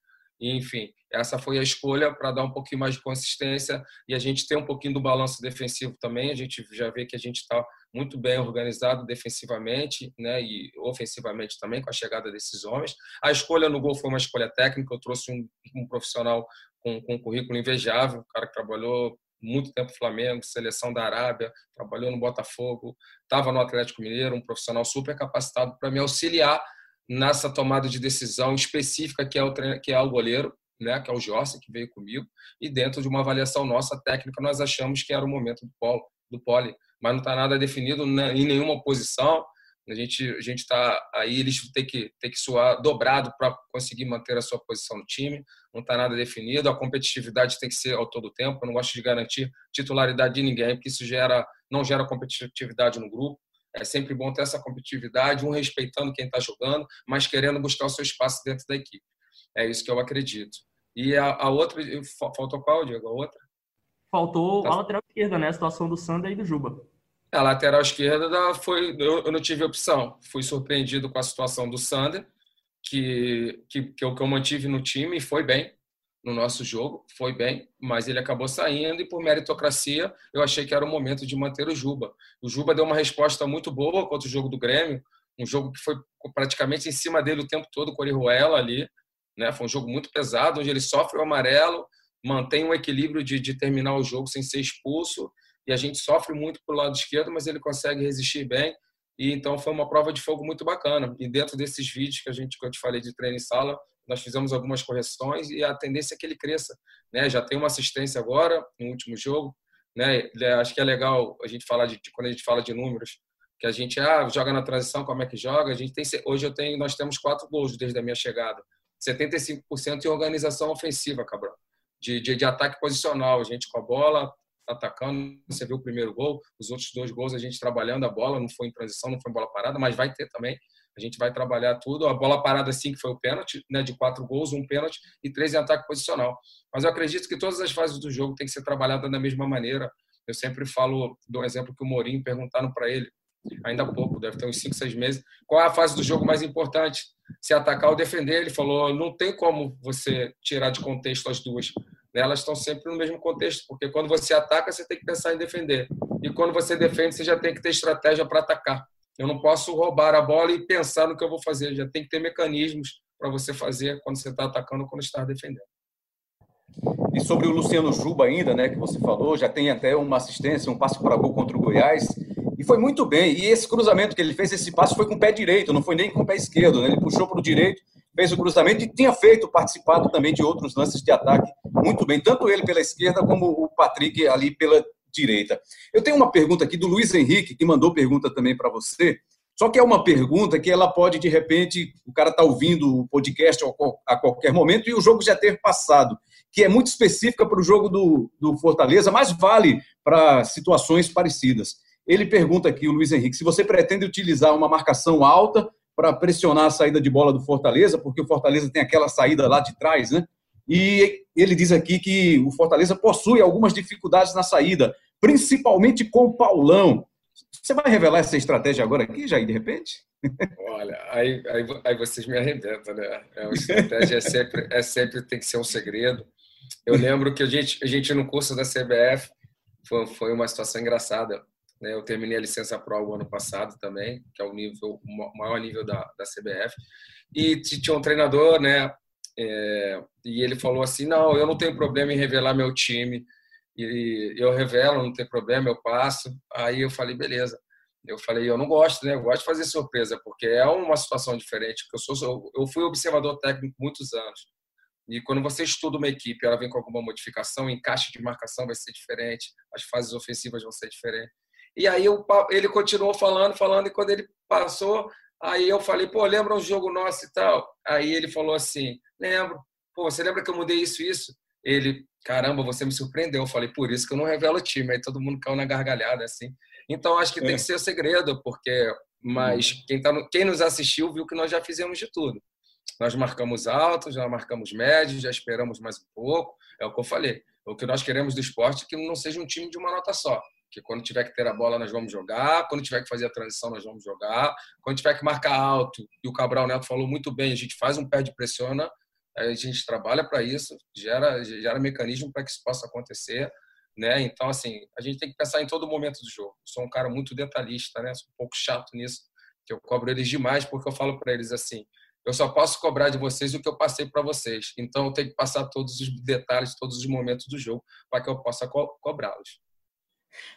[SPEAKER 2] Enfim, essa foi a escolha para dar um pouquinho mais de consistência e a gente ter um pouquinho do balanço defensivo também. A gente já vê que a gente está muito bem organizado defensivamente né, e ofensivamente também com a chegada desses homens. A escolha no gol foi uma escolha técnica. Eu trouxe um, um profissional com, com, um currículo invejável, um cara que trabalhou muito tempo no Flamengo, seleção da Arábia, trabalhou no Botafogo, estava no Atlético Mineiro, um profissional super capacitado para me auxiliar nessa tomada de decisão específica que é o, que é o goleiro, né, que é o Jorge, que veio comigo, e dentro de uma avaliação nossa técnica, nós achamos que era o momento do polo, do pole mas não está nada definido em nenhuma posição. A gente a gente está aí, eles têm que ter que suar dobrado para conseguir manter a sua posição no time. Não está nada definido. A competitividade tem que ser ao todo tempo. Eu não gosto de garantir titularidade de ninguém, porque isso gera não gera competitividade no grupo. É sempre bom ter essa competitividade, um respeitando quem está jogando, mas querendo buscar o seu espaço dentro da equipe. É isso que eu acredito. E a, a outra, faltou qual, Diego? A outra?
[SPEAKER 5] Faltou tá. a lateral esquerda, né? A situação do Sander e do Juba.
[SPEAKER 2] A lateral esquerda foi, eu, não tive opção. Fui surpreendido com a situação do Sander, que, que, que, eu, que eu mantive no time e foi bem no nosso jogo, foi bem, mas ele acabou saindo e por meritocracia eu achei que era o momento de manter o Juba. O Juba deu uma resposta muito boa contra o jogo do Grêmio, um jogo que foi praticamente em cima dele o tempo todo com o Orihuela ali, né? Foi um jogo muito pesado, onde ele sofre o amarelo, mantém um equilíbrio de, de terminar o jogo sem ser expulso e a gente sofre muito pro lado esquerdo, mas ele consegue resistir bem. E então foi uma prova de fogo muito bacana. E dentro desses vídeos que a gente que eu te falei de treino em sala, nós fizemos algumas correções e a tendência é que ele cresça, né? Já tem uma assistência agora no último jogo, né? Acho que é legal a gente falar de quando a gente fala de números, que a gente ah, joga na transição, como é que joga? A gente tem hoje eu tenho nós temos quatro gols desde a minha chegada. 75% em organização ofensiva, Cabral. De, de, de, ataque posicional, a gente com a bola, atacando. Você viu o primeiro gol, os outros dois gols a gente trabalhando a bola, não foi em transição, não foi em bola parada, mas vai ter também. A gente vai trabalhar tudo. A bola parada, sim, que foi o pênalti, né, de quatro gols, um pênalti e três em ataque posicional. Mas eu acredito que todas as fases do jogo têm que ser trabalhadas da mesma maneira. Eu sempre falo do exemplo que o Mourinho perguntaram para ele, ainda há pouco, deve ter uns 5, 6 meses, qual é a fase do jogo mais importante? Se atacar ou defender? Ele falou, não tem como você tirar de contexto as duas. Elas estão sempre no mesmo contexto, porque quando você ataca, você tem que pensar em defender. E quando você defende, você já tem que ter estratégia para atacar. Eu não posso roubar a bola e pensar no que eu vou fazer. Já tem que ter mecanismos para você fazer quando você está atacando quando está defendendo.
[SPEAKER 1] E sobre o Luciano Juba ainda, né, que você falou, já tem até uma assistência, um passe para gol contra o Goiás, e foi muito bem. E esse cruzamento que ele fez, esse passe foi com o pé direito, não foi nem com o pé esquerdo, né? Ele puxou para o direito, fez o cruzamento e tinha feito, participado também de outros lances de ataque muito bem, tanto ele pela esquerda como o Patrick ali pela direita. Eu tenho uma pergunta aqui do Luiz Henrique, que mandou pergunta também para você. Só que é uma pergunta que ela pode, de repente, o cara está ouvindo o podcast a qualquer momento e o jogo já ter passado, que é muito específica para o jogo do, do Fortaleza, mas vale para situações parecidas. Ele pergunta aqui, o Luiz Henrique, se você pretende utilizar uma marcação alta para pressionar a saída de bola do Fortaleza, porque o Fortaleza tem aquela saída lá de trás, né? E ele diz aqui que o Fortaleza possui algumas dificuldades na saída, principalmente com o Paulão. Você vai revelar essa estratégia agora aqui, Jair, de repente?
[SPEAKER 2] Olha, aí, aí, aí vocês me arrebentam, né? É uma estratégia é sempre, é sempre tem que ser um segredo. Eu lembro que a gente, a gente no curso da CBF foi, foi uma situação engraçada. Né? Eu terminei a licença pro ano passado também, que é o nível o maior nível da, da CBF. E tinha um treinador, né? É, e ele falou assim: não, eu não tenho problema em revelar meu time. E eu revelo, não tem problema, eu passo. Aí eu falei, beleza. Eu falei, eu não gosto, né? Eu gosto de fazer surpresa, porque é uma situação diferente. Eu sou, eu fui observador técnico muitos anos. E quando você estuda uma equipe, ela vem com alguma modificação, encaixe de marcação vai ser diferente, as fases ofensivas vão ser diferentes. E aí eu, ele continuou falando, falando, e quando ele passou, aí eu falei, pô, lembra um jogo nosso e tal? Aí ele falou assim, lembro. Pô, você lembra que eu mudei isso isso? Ele, caramba, você me surpreendeu. Eu falei, por isso que eu não revelo o time. Aí todo mundo caiu na gargalhada, assim. Então, acho que é. tem que ser o segredo, porque... Mas uhum. quem, tá no... quem nos assistiu viu que nós já fizemos de tudo. Nós marcamos alto, já marcamos médio, já esperamos mais um pouco. É o que eu falei. O que nós queremos do esporte é que não seja um time de uma nota só. Que quando tiver que ter a bola, nós vamos jogar. Quando tiver que fazer a transição, nós vamos jogar. Quando tiver que marcar alto, e o Cabral Neto falou muito bem, a gente faz um pé de pressiona, a gente trabalha para isso, gera, gera mecanismo para que isso possa acontecer. Né? Então, assim, a gente tem que pensar em todo momento do jogo. Eu sou um cara muito detalhista, né? Sou um pouco chato nisso, que eu cobro eles demais, porque eu falo para eles assim: eu só posso cobrar de vocês o que eu passei para vocês. Então, eu tenho que passar todos os detalhes, todos os momentos do jogo, para que eu possa co cobrá-los.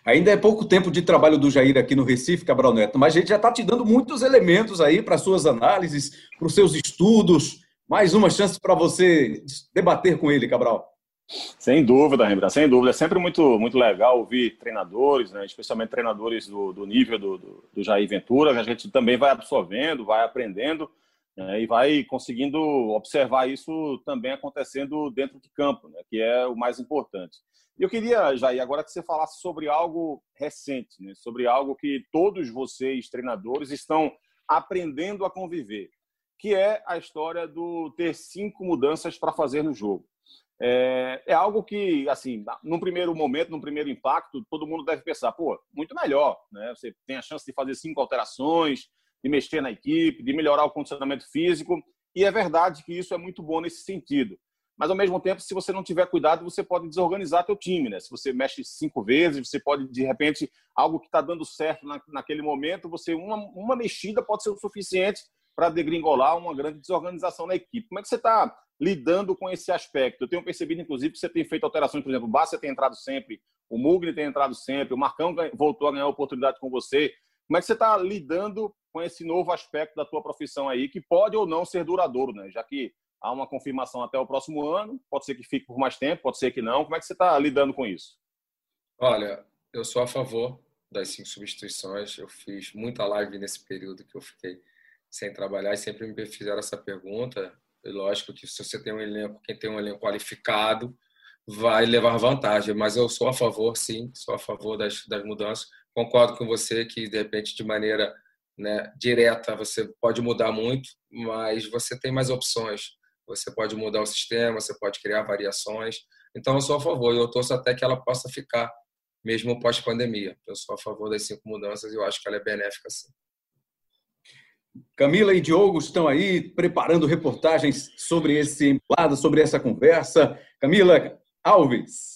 [SPEAKER 1] Ainda é pouco tempo de trabalho do Jair aqui no Recife, Cabral Neto, mas a gente já está te dando muitos elementos aí para suas análises, para os seus estudos mais uma chance para você debater com ele, Cabral.
[SPEAKER 3] Sem dúvida, Rembrandt, sem dúvida. É sempre muito, muito legal ouvir treinadores, né, especialmente treinadores do, do nível do, do, do, Jair Ventura, a gente também vai absorvendo, vai aprendendo né, e vai conseguindo observar isso também acontecendo dentro de campo, né, que é o mais importante. E eu queria, Jair, agora que você falasse sobre algo recente, né, sobre algo que todos vocês, treinadores, estão aprendendo a conviver que é a história do ter cinco mudanças para fazer no jogo. É, é, algo que, assim, num primeiro momento, num primeiro impacto, todo mundo deve pensar, pô, muito melhor, né? Você tem a chance de fazer cinco alterações, de mexer na equipe, de melhorar o condicionamento físico, e é verdade que isso é muito bom nesse sentido. Mas, ao mesmo tempo, se você não tiver cuidado, você pode desorganizar teu time, né? Se você mexe cinco vezes, você pode, de repente, algo que está dando certo na, naquele momento, você uma, uma mexida pode ser o suficiente para degringolar uma grande desorganização na equipe. Como é que você está lidando com esse aspecto? Eu tenho percebido, inclusive, que você tem feito alterações, por exemplo, o Bassa tem entrado sempre, o Mugni tem entrado sempre, o Marcão voltou a ganhar oportunidade com você. Como é que você está lidando com esse novo aspecto da tua profissão aí, que pode ou não ser duradouro, né? Já que há uma confirmação até o próximo ano, pode ser que fique por mais tempo, pode ser que não. Como é que você está lidando com isso?
[SPEAKER 2] Olha, eu sou a favor das cinco substituições. Eu fiz muita live nesse período que eu fiquei sem trabalhar e sempre me fizeram essa pergunta. E lógico que se você tem um elenco, quem tem um elenco qualificado, vai levar vantagem. Mas eu sou a favor, sim, sou a favor das, das mudanças. Concordo com você que, de repente, de maneira né, direta, você pode mudar muito, mas você tem mais opções. Você pode mudar o sistema, você pode criar variações. Então, eu sou a favor e eu torço até que ela possa ficar mesmo pós-pandemia. Eu sou a favor das cinco mudanças e eu acho que ela é benéfica sim.
[SPEAKER 1] Camila e Diogo estão aí preparando reportagens sobre esse embolado, sobre essa conversa. Camila Alves.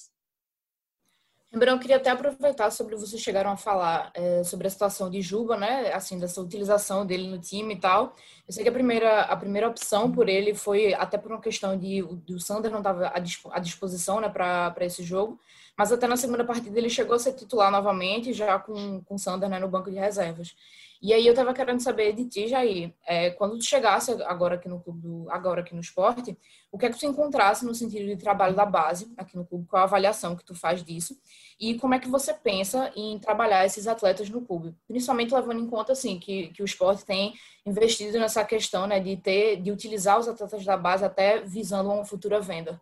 [SPEAKER 4] Lembrando, eu queria até aproveitar sobre vocês chegaram a falar é, sobre a situação de Juba, né? Assim, dessa utilização dele no time e tal. Eu sei que a primeira, a primeira opção por ele foi até por uma questão de o Sander não estava à disposição, né, para esse jogo. Mas até na segunda partida ele chegou a ser titular novamente, já com, com o Sander né, no banco de reservas. E aí eu estava querendo saber de ti, Jair, é, quando tu chegasse agora aqui no clube, do, agora aqui no esporte, o que é que tu encontrasse no sentido de trabalho da base aqui no clube, qual a avaliação que tu faz disso e como é que você pensa em trabalhar esses atletas no clube, principalmente levando em conta assim que, que o esporte tem investido nessa questão, né, de ter, de utilizar os atletas da base até visando uma futura venda.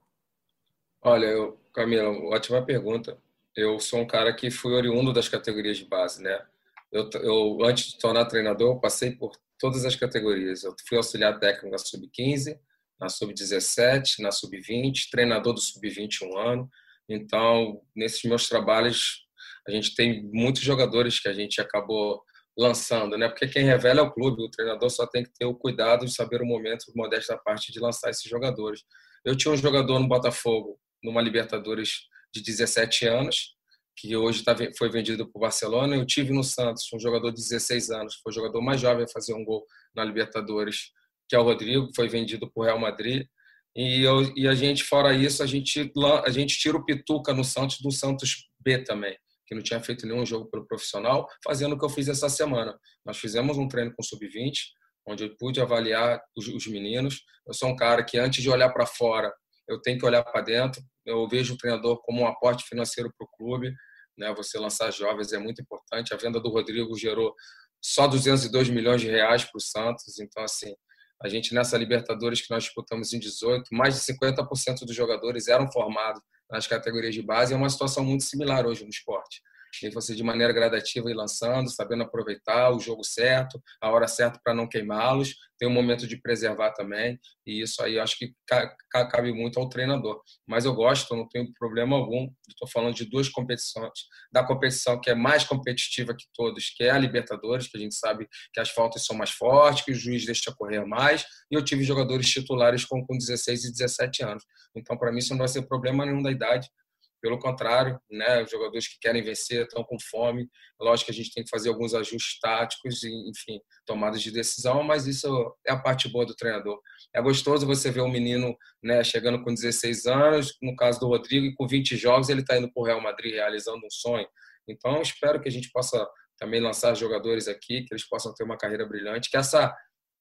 [SPEAKER 2] Olha, eu, Camila, ótima pergunta. Eu sou um cara que fui oriundo das categorias de base, né? Eu, eu, antes de tornar treinador, passei por todas as categorias. Eu fui auxiliar técnico na sub-15, na sub-17, na sub-20, treinador do sub-20 um ano. Então, nesses meus trabalhos, a gente tem muitos jogadores que a gente acabou lançando, né? Porque quem revela é o clube, o treinador só tem que ter o cuidado de saber o momento, modesta parte, de lançar esses jogadores. Eu tinha um jogador no Botafogo, numa Libertadores de 17 anos, que hoje tá, foi vendido para o Barcelona. Eu tive no Santos um jogador de 16 anos, foi o jogador mais jovem a fazer um gol na Libertadores, que é o Rodrigo, foi vendido para o Real Madrid. E, eu, e a gente, fora isso, a gente, a gente tira o Pituca no Santos do Santos B também, que não tinha feito nenhum jogo pelo profissional, fazendo o que eu fiz essa semana. Nós fizemos um treino com sub-20, onde eu pude avaliar os, os meninos. Eu sou um cara que, antes de olhar para fora, eu tenho que olhar para dentro. Eu vejo o treinador como um aporte financeiro para o clube. Né? Você lançar jovens é muito importante. A venda do Rodrigo gerou só 202 milhões de reais para o Santos. Então, assim, a gente nessa Libertadores que nós disputamos em 18, mais de 50% dos jogadores eram formados nas categorias de base. É uma situação muito similar hoje no esporte. Que você, de maneira gradativa, ir lançando, sabendo aproveitar o jogo certo, a hora certa para não queimá-los, tem um momento de preservar também, e isso aí acho que cabe muito ao treinador. Mas eu gosto, não tenho problema algum. Estou falando de duas competições, da competição que é mais competitiva que todos, que é a Libertadores, que a gente sabe que as faltas são mais fortes, que o juiz deixa correr mais, e eu tive jogadores titulares com 16 e 17 anos. Então, para mim, isso não vai ser problema nenhum da idade. Pelo contrário, né, os jogadores que querem vencer estão com fome. Lógico que a gente tem que fazer alguns ajustes táticos e, enfim, tomadas de decisão, mas isso é a parte boa do treinador. É gostoso você ver um menino né, chegando com 16 anos, no caso do Rodrigo, e com 20 jogos ele está indo para o Real Madrid realizando um sonho. Então, espero que a gente possa também lançar jogadores aqui, que eles possam ter uma carreira brilhante. Que essa,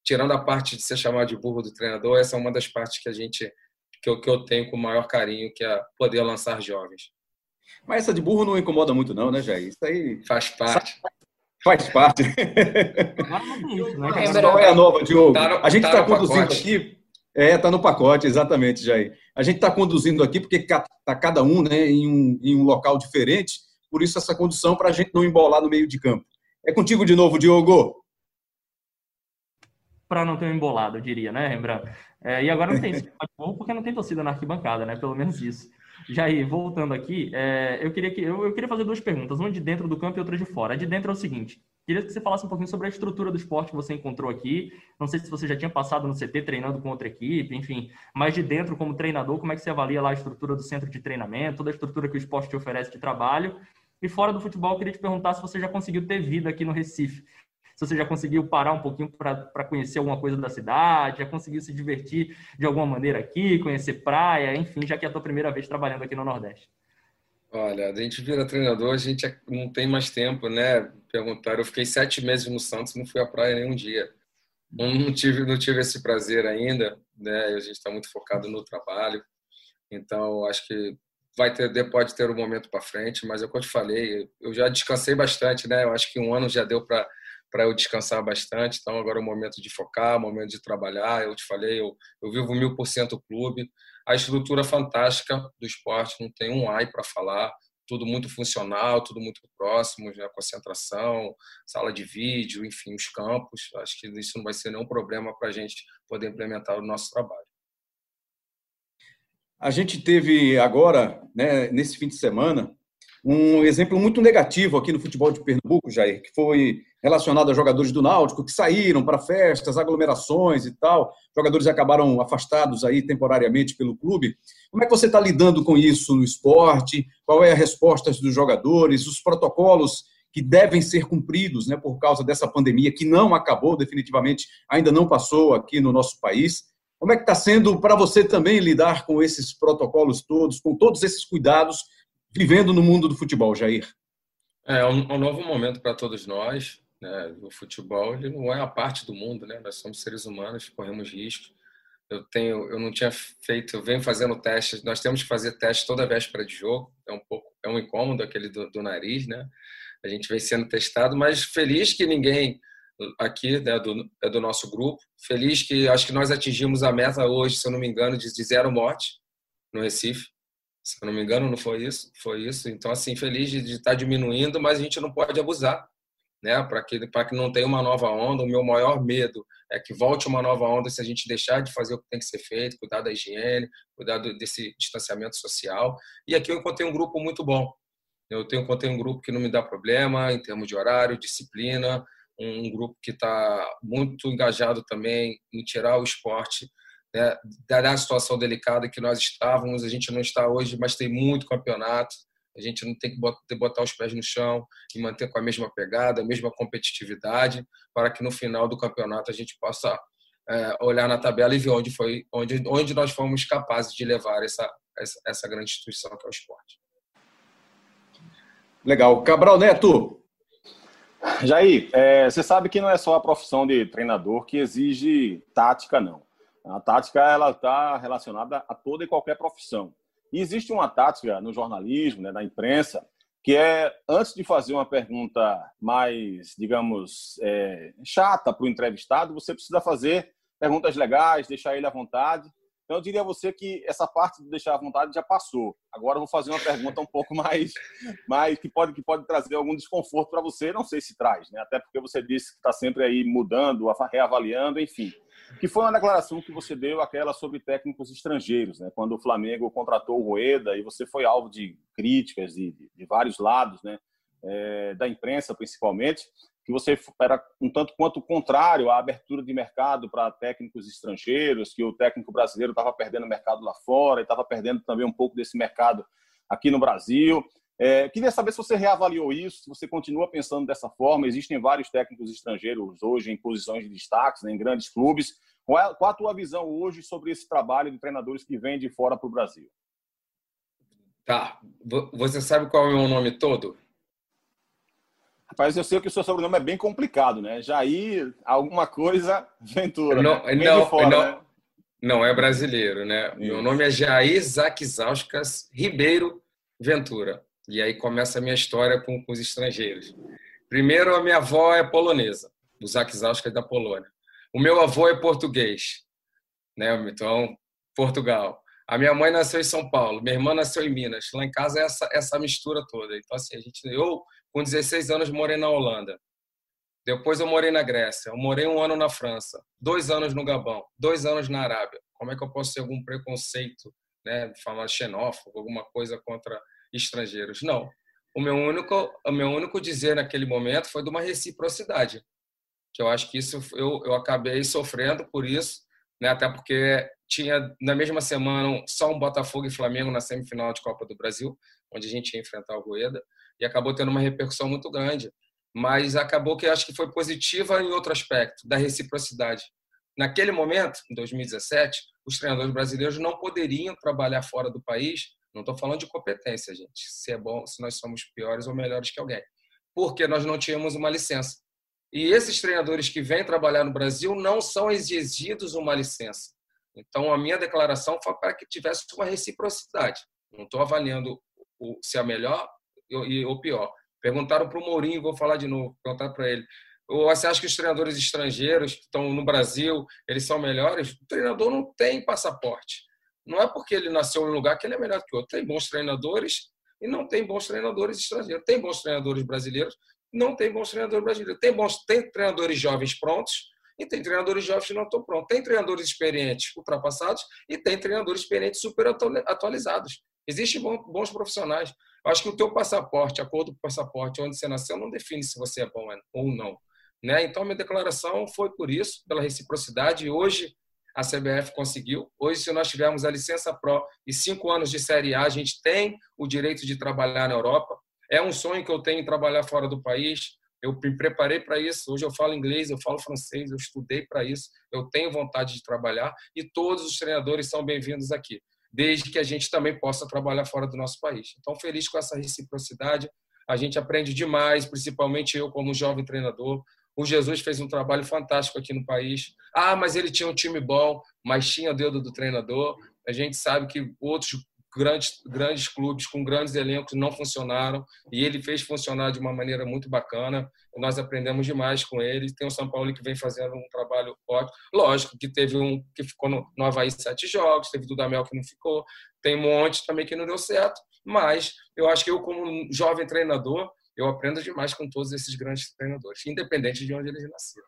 [SPEAKER 2] tirando a parte de ser chamado de burro do treinador, essa é uma das partes que a gente que eu, que eu tenho com o maior carinho, que é poder lançar jovens.
[SPEAKER 1] Mas essa de burro não incomoda muito, não, né, Jair? Isso aí.
[SPEAKER 2] Faz parte.
[SPEAKER 1] Faz parte. Qual é a nova, Diogo? Tá no, a gente está tá conduzindo pacote. aqui. É, está no pacote, exatamente, Jair. A gente está conduzindo aqui porque está cada um né, em, um, em um local diferente, por isso essa condução para a gente não embolar no meio de campo. É contigo de novo, Diogo.
[SPEAKER 5] Para não ter um embolado, eu diria, né, Rembrandt? É, e agora não tem porque não tem torcida na arquibancada, né? Pelo menos isso. Jair, voltando aqui, é, eu, queria que, eu, eu, queria fazer duas perguntas, uma de dentro do campo e outra de fora. A de dentro é o seguinte: queria que você falasse um pouquinho sobre a estrutura do esporte que você encontrou aqui. Não sei se você já tinha passado no CT treinando com outra equipe, enfim, mas de dentro, como treinador, como é que você avalia lá a estrutura do centro de treinamento, toda a estrutura que o esporte te oferece de trabalho? E fora do futebol, eu queria te perguntar se você já conseguiu ter vida aqui no Recife se você já conseguiu parar um pouquinho para conhecer alguma coisa da cidade, já conseguiu se divertir de alguma maneira aqui, conhecer praia, enfim, já que é a tua primeira vez trabalhando aqui no Nordeste.
[SPEAKER 2] Olha, a gente vira treinador, a gente é, não tem mais tempo, né? Perguntaram, eu fiquei sete meses no Santos, não fui à praia nenhum dia. Não tive, não tive esse prazer ainda, né? A gente está muito focado no trabalho, então acho que vai ter, pode ter um momento para frente, mas é o que eu te falei, eu já descansei bastante, né? Eu acho que um ano já deu para para eu descansar bastante. Então, agora é o momento de focar, o momento de trabalhar. Eu te falei, eu, eu vivo mil por cento clube. A estrutura fantástica do esporte, não tem um ai para falar. Tudo muito funcional, tudo muito próximo, né? concentração, sala de vídeo, enfim, os campos. Acho que isso não vai ser nenhum problema para a gente poder implementar o nosso trabalho.
[SPEAKER 1] A gente teve agora, né, nesse fim de semana, um exemplo muito negativo aqui no futebol de Pernambuco, Jair, que foi relacionado a jogadores do Náutico que saíram para festas, aglomerações e tal. Jogadores acabaram afastados aí temporariamente pelo clube. Como é que você está lidando com isso no esporte? Qual é a resposta dos jogadores? Os protocolos que devem ser cumpridos, né, por causa dessa pandemia que não acabou definitivamente, ainda não passou aqui no nosso país. Como é que está sendo para você também lidar com esses protocolos todos, com todos esses cuidados vivendo no mundo do futebol, Jair?
[SPEAKER 2] É um, um novo momento para todos nós. Né? O futebol ele não é a parte do mundo, né? Nós somos seres humanos, corremos riscos. Eu tenho, eu não tinha feito, eu venho fazendo testes. Nós temos que fazer testes toda véspera de jogo. É um pouco, é um incômodo aquele do, do nariz, né? A gente vem sendo testado, mas feliz que ninguém aqui né, do, é do nosso grupo. Feliz que acho que nós atingimos a meta hoje, se eu não me engano, de zero morte no Recife. Se eu não me engano, não foi isso? Foi isso. Então, assim, feliz de, estar tá diminuindo, mas a gente não pode abusar, né? Para que, que não tenha uma nova onda. O meu maior medo é que volte uma nova onda se a gente deixar de fazer o que tem que ser feito, cuidar da higiene, cuidar desse distanciamento social. E aqui eu encontrei um grupo muito bom. Eu tenho, encontrei um grupo que não me dá problema em termos de horário, disciplina, um grupo que está muito engajado também em tirar o esporte né, da situação delicada que nós estávamos. A gente não está hoje, mas tem muito campeonato. A gente não tem que botar, botar os pés no chão e manter com a mesma pegada, a mesma competitividade, para que no final do campeonato a gente possa é, olhar na tabela e ver onde foi, onde, onde nós fomos capazes de levar essa, essa, essa grande instituição que é o esporte.
[SPEAKER 1] Legal. Cabral Neto.
[SPEAKER 3] Jair, é, você sabe que não é só a profissão de treinador que exige tática, não. A tática ela está relacionada a toda e qualquer profissão. E existe uma tática no jornalismo, né, na imprensa, que é antes de fazer uma pergunta mais, digamos, é, chata para o entrevistado, você precisa fazer perguntas legais, deixar ele à vontade. Então, eu diria a você que essa parte de deixar à vontade já passou. Agora eu vou fazer uma pergunta um pouco mais, mais que pode que pode trazer algum desconforto para você. Não sei se traz, né? Até porque você disse que está sempre aí mudando, reavaliando, enfim que foi uma declaração que você deu, aquela sobre técnicos estrangeiros, né? quando o Flamengo contratou o Rueda e você foi alvo de críticas de, de, de vários lados, né? É, da imprensa principalmente, que você era um tanto quanto contrário à abertura de mercado para técnicos estrangeiros, que o técnico brasileiro estava perdendo mercado lá fora e estava perdendo também um pouco desse mercado aqui no Brasil. É, queria saber se você reavaliou isso, se você continua pensando dessa forma. Existem vários técnicos estrangeiros hoje em posições de destaque, né, em grandes clubes. Qual, é, qual a tua visão hoje sobre esse trabalho de treinadores que vêm de fora para o Brasil?
[SPEAKER 2] Tá. Você sabe qual é o meu nome todo?
[SPEAKER 3] Rapaz, eu sei que o seu sobrenome é bem complicado, né? Jair, alguma coisa, Ventura.
[SPEAKER 2] Não, né? não, fora, não, né? não, é brasileiro, né? Isso. Meu nome é Jair Zaquizauskas Ribeiro Ventura. E aí começa a minha história com, com os estrangeiros. Primeiro, a minha avó é polonesa, o Zakizauskas da Polônia. O meu avô é português, né? Então, Portugal. A minha mãe nasceu em São Paulo, minha irmã nasceu em Minas. Lá em casa é essa essa mistura toda. Então assim, a gente eu com 16 anos morei na Holanda. Depois eu morei na Grécia, eu morei um ano na França, dois anos no Gabão, dois anos na Arábia. Como é que eu posso ter algum preconceito, né, falar xenófobo, alguma coisa contra estrangeiros. Não. O meu único, o meu único dizer naquele momento foi de uma reciprocidade, que eu acho que isso eu, eu acabei sofrendo por isso, né? Até porque tinha na mesma semana só um Botafogo e Flamengo na semifinal de Copa do Brasil, onde a gente ia enfrentar o Rueda, e acabou tendo uma repercussão muito grande. Mas acabou que acho que foi positiva em outro aspecto, da reciprocidade. Naquele momento, em 2017, os treinadores brasileiros não poderiam trabalhar fora do país não estou falando de competência, gente. Se é bom, se nós somos piores ou melhores que alguém. Porque nós não tínhamos uma licença. E esses treinadores que vêm trabalhar no Brasil não são exigidos uma licença. Então, a minha declaração foi para que tivesse uma reciprocidade. Não estou avaliando o, se é melhor ou pior. Perguntaram para o Mourinho, vou falar de novo, perguntar para ele. Você acha que os treinadores estrangeiros que estão no Brasil, eles são melhores? O treinador não tem passaporte. Não é porque ele nasceu em um lugar que ele é melhor que o outro. Tem bons treinadores e não tem bons treinadores estrangeiros. Tem bons treinadores brasileiros, não tem bons treinadores brasileiros. Tem bons tem treinadores jovens prontos e tem treinadores jovens que não estão prontos. Tem treinadores experientes ultrapassados e tem treinadores experientes super atualizados. Existem bons profissionais. Eu acho que o teu passaporte, acordo com o passaporte, onde você nasceu, não define se você é bom ou não. Né? Então, minha declaração foi por isso, pela reciprocidade. E hoje a CBF conseguiu. Hoje, se nós tivermos a licença Pro e cinco anos de Série A, a gente tem o direito de trabalhar na Europa. É um sonho que eu tenho trabalhar fora do país. Eu me preparei para isso. Hoje eu falo inglês, eu falo francês, eu estudei para isso. Eu tenho vontade de trabalhar e todos os treinadores são bem-vindos aqui, desde que a gente também possa trabalhar fora do nosso país. Então, feliz com essa reciprocidade. A gente aprende demais, principalmente eu como jovem treinador. O Jesus fez um trabalho fantástico aqui no país. Ah, mas ele tinha um time bom, mas tinha o dedo do treinador. A gente sabe que outros grandes, grandes clubes com grandes elencos não funcionaram e ele fez funcionar de uma maneira muito bacana. Nós aprendemos demais com ele. Tem o São Paulo que vem fazendo um trabalho ótimo. Lógico que teve um que ficou no, no Havaí sete jogos, teve do Damel que não ficou, tem um monte também que não deu certo, mas eu acho que eu, como jovem treinador, eu aprendo demais com todos esses grandes treinadores, independente de onde eles nasceram.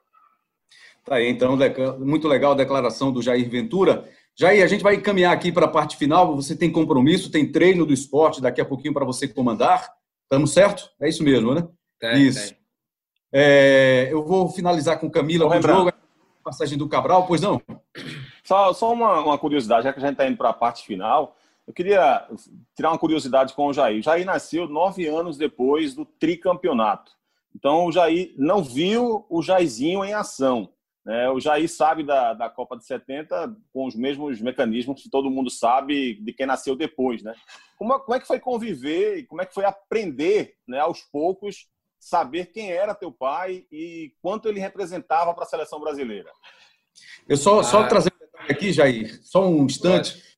[SPEAKER 1] Tá aí, então, muito legal a declaração do Jair Ventura. Jair, a gente vai caminhar aqui para a parte final. Você tem compromisso, tem treino do esporte daqui a pouquinho para você comandar. Estamos certo? É isso mesmo, né?
[SPEAKER 2] Tem,
[SPEAKER 1] isso. Tem. É, eu vou finalizar com Camila com o jogo. Passagem do Cabral, pois não?
[SPEAKER 3] Só, só uma, uma curiosidade, já que a gente está indo para a parte final. Eu queria tirar uma curiosidade com o Jair. O Jair nasceu nove anos depois do tricampeonato. Então, o Jair não viu o Jairzinho em ação. É, o Jair sabe da, da Copa de 70 com os mesmos mecanismos que todo mundo sabe de quem nasceu depois, né? Como, como é que foi conviver e como é que foi aprender, né, aos poucos, saber quem era teu pai e quanto ele representava para a seleção brasileira?
[SPEAKER 1] Eu só, ah. só trazer aqui, Jair, só um instante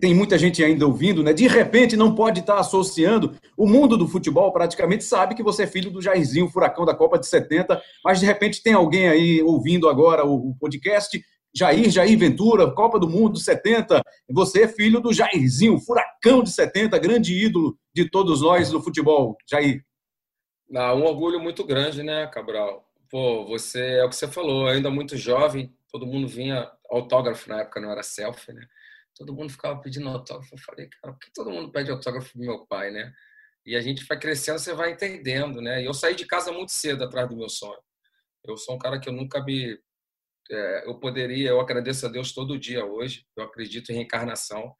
[SPEAKER 1] tem muita gente ainda ouvindo, né? De repente não pode estar associando. O mundo do futebol praticamente sabe que você é filho do Jairzinho, furacão da Copa de 70, mas de repente tem alguém aí ouvindo agora o podcast. Jair, Jair Ventura, Copa do Mundo 70. Você é filho do Jairzinho, furacão de 70, grande ídolo de todos nós do futebol. Jair.
[SPEAKER 2] Ah, um orgulho muito grande, né, Cabral? Pô, você é o que você falou, ainda muito jovem, todo mundo vinha autógrafo na época, não era selfie, né? Todo mundo ficava pedindo autógrafo. Eu falei, cara, por que todo mundo pede autógrafo pro meu pai, né? E a gente vai crescendo, você vai entendendo, né? E eu saí de casa muito cedo atrás do meu sonho. Eu sou um cara que eu nunca me. É, eu poderia, eu agradeço a Deus todo dia hoje. Eu acredito em reencarnação.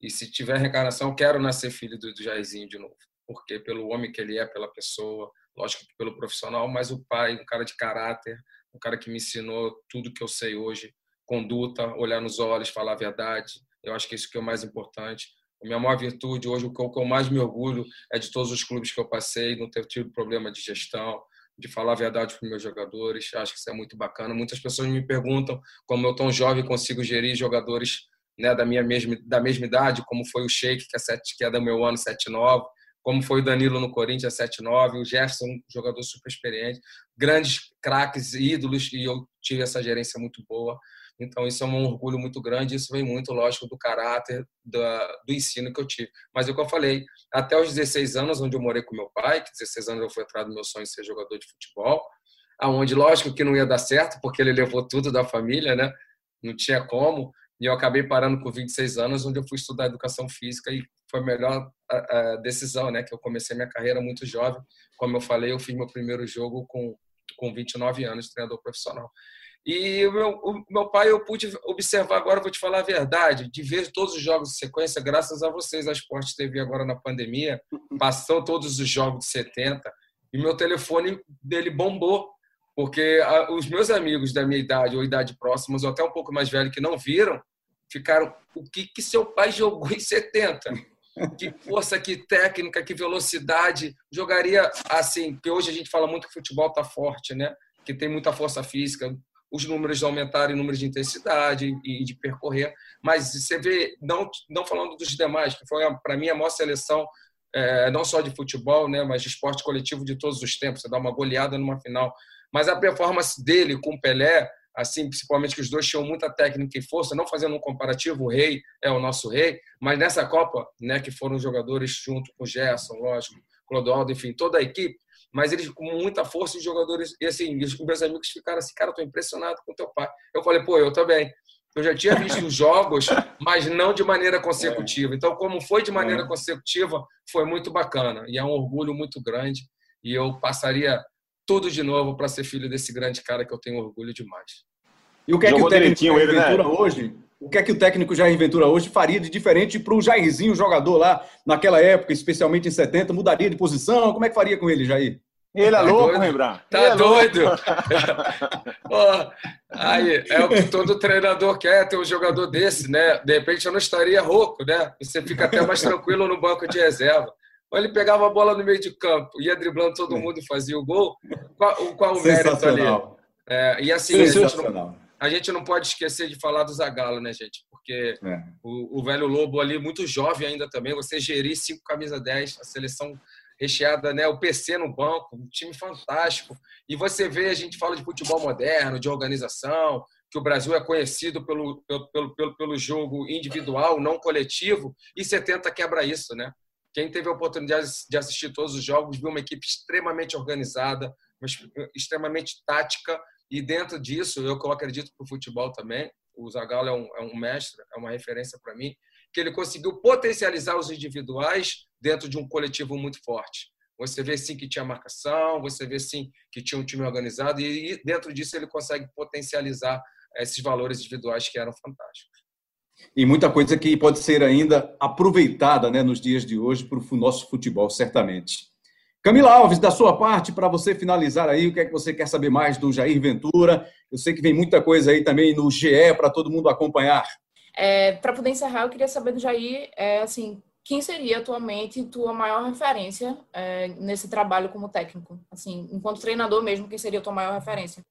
[SPEAKER 2] E se tiver reencarnação, eu quero nascer filho do, do Jairzinho de novo. Porque pelo homem que ele é, pela pessoa, lógico que pelo profissional, mas o pai, um cara de caráter, um cara que me ensinou tudo que eu sei hoje, conduta, olhar nos olhos, falar a verdade, eu acho que isso que é o mais importante. A minha maior virtude hoje, o que eu mais me orgulho é de todos os clubes que eu passei, não ter tido problema de gestão, de falar a verdade para os meus jogadores. Acho que isso é muito bacana. Muitas pessoas me perguntam como eu tão jovem consigo gerir jogadores né, da minha mesma da mesma idade, como foi o Sheik, que é, sete, que é do meu ano 79, como foi o Danilo no Corinthians 79, o Jefferson, um jogador super experiente, grandes craques, ídolos, e eu tive essa gerência muito boa. Então, isso é um orgulho muito grande. Isso vem muito, lógico, do caráter da, do ensino que eu tive. Mas, é o que eu falei, até os 16 anos, onde eu morei com meu pai, que 16 anos eu fui atrás do meu sonho de ser jogador de futebol, aonde, lógico, que não ia dar certo, porque ele levou tudo da família, né? Não tinha como. E eu acabei parando com 26 anos, onde eu fui estudar educação física e foi a melhor decisão, né? Que eu comecei minha carreira muito jovem. Como eu falei, eu fiz meu primeiro jogo com, com 29 anos, treinador profissional. E o meu, o meu pai, eu pude observar agora, vou te falar a verdade, de ver todos os jogos de sequência, graças a vocês, a Sport TV agora na pandemia, passou todos os jogos de 70, e meu telefone dele bombou, porque os meus amigos da minha idade ou idade próximas, ou até um pouco mais velho, que não viram, ficaram, o que, que seu pai jogou em 70? Que força, que técnica, que velocidade. Jogaria assim, porque hoje a gente fala muito que o futebol está forte, né? Que tem muita força física os números aumentaram em números de intensidade e de percorrer, mas você vê, não, não falando dos demais, que foi para mim a maior seleção, é, não só de futebol, né, mas de esporte coletivo de todos os tempos, você dá uma goleada numa final, mas a performance dele com o Pelé, assim, principalmente que os dois tinham muita técnica e força, não fazendo um comparativo, o rei é o nosso rei, mas nessa Copa, né, que foram jogadores junto com o Gerson, lógico, Clodoaldo, enfim, toda a equipe, mas eles com muita força, os jogadores, e assim, os meus amigos ficaram assim, cara, eu tô impressionado com teu pai. Eu falei, pô, eu também. Eu já tinha visto os jogos, mas não de maneira consecutiva. Então, como foi de maneira consecutiva, foi muito bacana. E é um orgulho muito grande. E eu passaria tudo de novo para ser filho desse grande cara que eu tenho orgulho demais.
[SPEAKER 1] E o que é que o técnico? Ventura né? hoje? O que é que o técnico Jair Ventura hoje faria de diferente para o Jairzinho, jogador lá naquela época, especialmente em 70? Mudaria de posição? Como é que faria com ele, Jair?
[SPEAKER 3] Ele é tá louco? Rembrandt.
[SPEAKER 2] Tá
[SPEAKER 3] é
[SPEAKER 2] doido? oh, aí, é o que todo treinador quer, ter um jogador desse, né? De repente eu não estaria rouco, né? Você fica até mais tranquilo no banco de reserva. Ou ele pegava a bola no meio de campo, ia driblando todo mundo e fazia o gol. Qual, qual o mérito ali? É, e assim, a gente, não, a gente, não, pode esquecer de falar do Zagallo, né, gente? Porque é. o, o velho Lobo ali, muito jovem ainda também, você gerir cinco camisa 10, a seleção recheada, né? O PC no banco, um time fantástico. E você vê, a gente fala de futebol moderno, de organização, que o Brasil é conhecido pelo, pelo, pelo, pelo jogo individual, não coletivo, e você tenta quebrar isso, né? Quem teve a oportunidade de assistir todos os jogos viu uma equipe extremamente organizada, extremamente tática, e dentro disso, eu acredito para o futebol também, o Zagallo é um, é um mestre, é uma referência para mim, que ele conseguiu potencializar os individuais dentro de um coletivo muito forte. Você vê sim que tinha marcação, você vê sim que tinha um time organizado e dentro disso ele consegue potencializar esses valores individuais que eram fantásticos.
[SPEAKER 1] E muita coisa que pode ser ainda aproveitada né, nos dias de hoje para o nosso futebol, certamente. Camila Alves, da sua parte, para você finalizar aí, o que é que você quer saber mais do Jair Ventura? Eu sei que vem muita coisa aí também no GE para todo mundo acompanhar.
[SPEAKER 4] É, para poder encerrar, eu queria saber do Jair, é, assim, quem seria atualmente tua maior referência é, nesse trabalho como técnico? Assim, enquanto treinador mesmo, quem seria tua maior referência?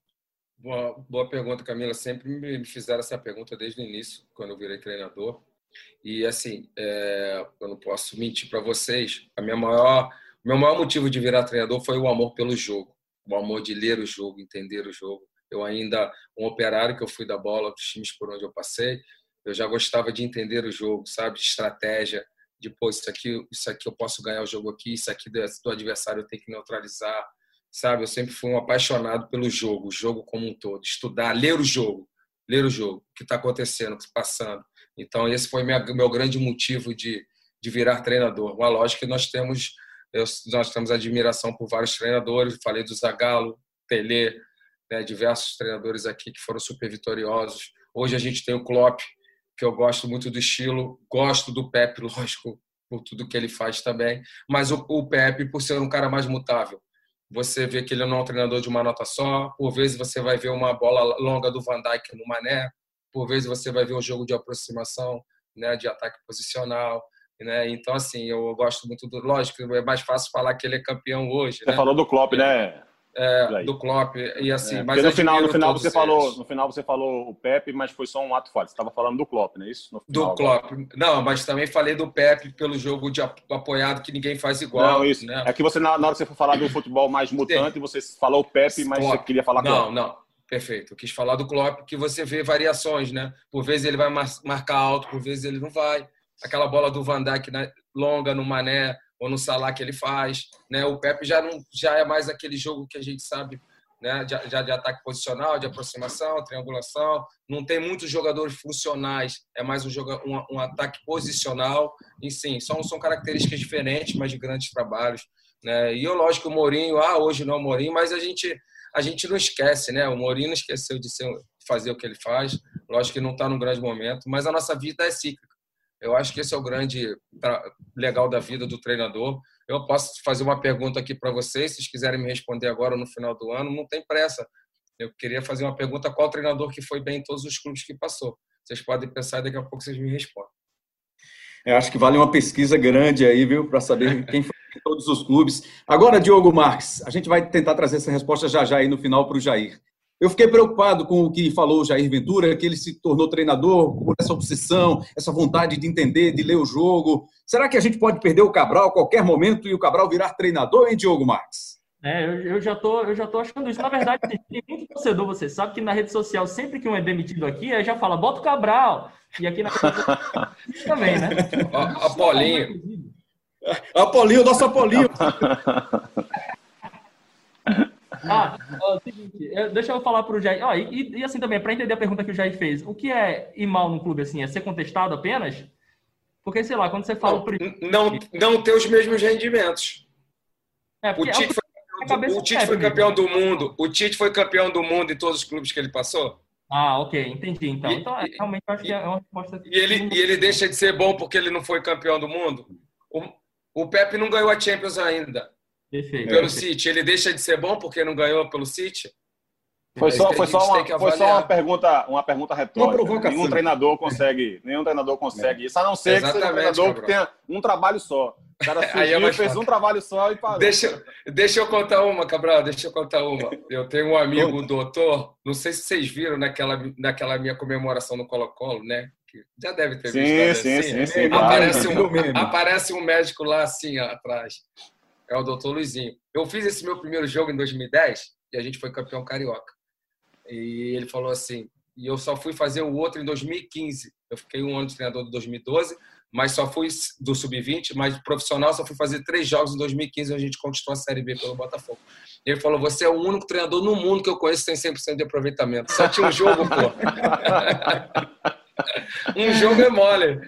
[SPEAKER 2] Boa, boa pergunta, Camila. Sempre me fizeram essa pergunta desde o início, quando eu virei treinador. E assim, é, eu não posso mentir para vocês. A minha maior, meu maior motivo de virar treinador foi o amor pelo jogo, o amor de ler o jogo, entender o jogo. Eu ainda um operário que eu fui da bola dos times por onde eu passei, eu já gostava de entender o jogo, sabe, de estratégia, de pô, isso aqui, isso aqui eu posso ganhar o jogo aqui, isso aqui do adversário eu tenho que neutralizar, sabe? Eu sempre fui um apaixonado pelo jogo, o jogo como um todo, estudar, ler o jogo, ler o jogo, o que está acontecendo, o que está passando. Então esse foi minha, meu grande motivo de, de virar treinador. Uma lógica que nós temos, eu, nós temos admiração por vários treinadores, falei do Zagallo, Pelé, né, diversos treinadores aqui que foram super vitoriosos. Hoje a gente tem o Klopp, que eu gosto muito do estilo, gosto do Pepe, lógico, por tudo que ele faz também, mas o, o Pepe, por ser um cara mais mutável, você vê que ele não é um treinador de uma nota só, por vezes você vai ver uma bola longa do Van Dijk no Mané, por vezes você vai ver um jogo de aproximação, né, de ataque posicional, né? Então assim, eu gosto muito do, lógico, é mais fácil falar que ele é campeão hoje, Você
[SPEAKER 3] né? falou do Klopp, né?
[SPEAKER 2] é, do Klopp e assim. É,
[SPEAKER 3] mas no final, no final você eles. falou, no final você falou o Pepe, mas foi só um ato falho. Você estava falando do Klopp, não é isso?
[SPEAKER 2] do Klopp. Não, mas também falei do Pepe pelo jogo de apoiado que ninguém faz igual.
[SPEAKER 3] Não, isso. Né? É que você na hora que você for falar do futebol mais mutante, você falou o Pepe, mas Klopp. você queria falar
[SPEAKER 2] Klopp. Não, não. Perfeito. Eu quis falar do Klopp, que você vê variações, né? Por vezes ele vai marcar alto, por vezes ele não vai. Aquela bola do Van Dijk né? longa no Mané, ou no Salah que ele faz. Né? O Pepe já, não, já é mais aquele jogo que a gente sabe né? já, já de ataque posicional, de aproximação, triangulação. Não tem muitos jogadores funcionais, é mais um, jogo, um, um ataque posicional. E sim, são, são características diferentes, mas de grandes trabalhos. Né? E eu, lógico, o Mourinho, ah, hoje não é o Mourinho, mas a gente, a gente não esquece, né? O Mourinho não esqueceu de ser, fazer o que ele faz. Lógico que não está num grande momento, mas a nossa vida é cíclica. Eu acho que esse é o grande legal da vida do treinador. Eu posso fazer uma pergunta aqui para vocês, se vocês quiserem me responder agora no final do ano, não tem pressa. Eu queria fazer uma pergunta: qual treinador que foi bem em todos os clubes que passou? Vocês podem pensar daqui a pouco vocês me respondem.
[SPEAKER 1] Eu acho que vale uma pesquisa grande aí, viu, para saber quem foi em todos os clubes. Agora, Diogo Marques, a gente vai tentar trazer essa resposta já já aí no final para o Jair. Eu fiquei preocupado com o que falou o Jair Ventura, que ele se tornou treinador por essa obsessão, essa vontade de entender, de ler o jogo. Será que a gente pode perder o Cabral a qualquer momento e o Cabral virar treinador, hein, Diogo Marques?
[SPEAKER 5] É, eu, eu, já tô, eu já tô achando isso. Na verdade, tem muito torcedor, você sabe que na rede social, sempre que um é demitido aqui, aí já fala, bota o Cabral. E aqui na também, né?
[SPEAKER 2] Apolinho.
[SPEAKER 1] Apolinho, nosso Apolinho.
[SPEAKER 5] Ah, ó, seguinte, deixa eu falar para o Jair. Ó, e, e, assim também, para entender a pergunta que o Jair fez, o que é ir mal no clube assim? É ser contestado apenas? Porque, sei lá, quando você fala.
[SPEAKER 2] Não, não, não ter os mesmos rendimentos. É, o Tite, é foi, o Tite foi campeão do mundo. O Tite foi campeão do mundo em todos os clubes que ele passou?
[SPEAKER 5] Ah, ok, entendi. Então, e, então é, realmente eu acho que é uma resposta.
[SPEAKER 2] E ele, e ele deixa de ser bom porque ele não foi campeão do mundo? O, o Pepe não ganhou a Champions ainda. Perfeito. Pelo City. Ele deixa de ser bom porque não ganhou pelo City?
[SPEAKER 3] Foi só, foi só, uma, foi só uma pergunta, uma pergunta retórica. Nenhum treinador consegue, nenhum treinador consegue isso, a não ser Exatamente, que seja um treinador que tenha um trabalho só. O cara é surgiu, é fez um trabalho só e parou.
[SPEAKER 2] Deixa, deixa eu contar uma, Cabral, deixa eu contar uma. Eu tenho um amigo, doutor, não sei se vocês viram naquela, naquela minha comemoração no Colo-Colo, né? Que já deve ter
[SPEAKER 3] sim,
[SPEAKER 2] visto.
[SPEAKER 3] Sim, assim, sim, sim,
[SPEAKER 2] aparece, um, aparece um médico lá assim, atrás. É o doutor Luizinho. Eu fiz esse meu primeiro jogo em 2010 e a gente foi campeão carioca. E ele falou assim, e eu só fui fazer o outro em 2015. Eu fiquei um ano de treinador de 2012 mas só fui do sub-20, mas profissional só fui fazer três jogos em 2015, onde a gente conquistou a Série B pelo Botafogo. Ele falou: Você é o único treinador no mundo que eu conheço que tem 100% de aproveitamento. Só tinha um jogo, pô. um jogo é mole.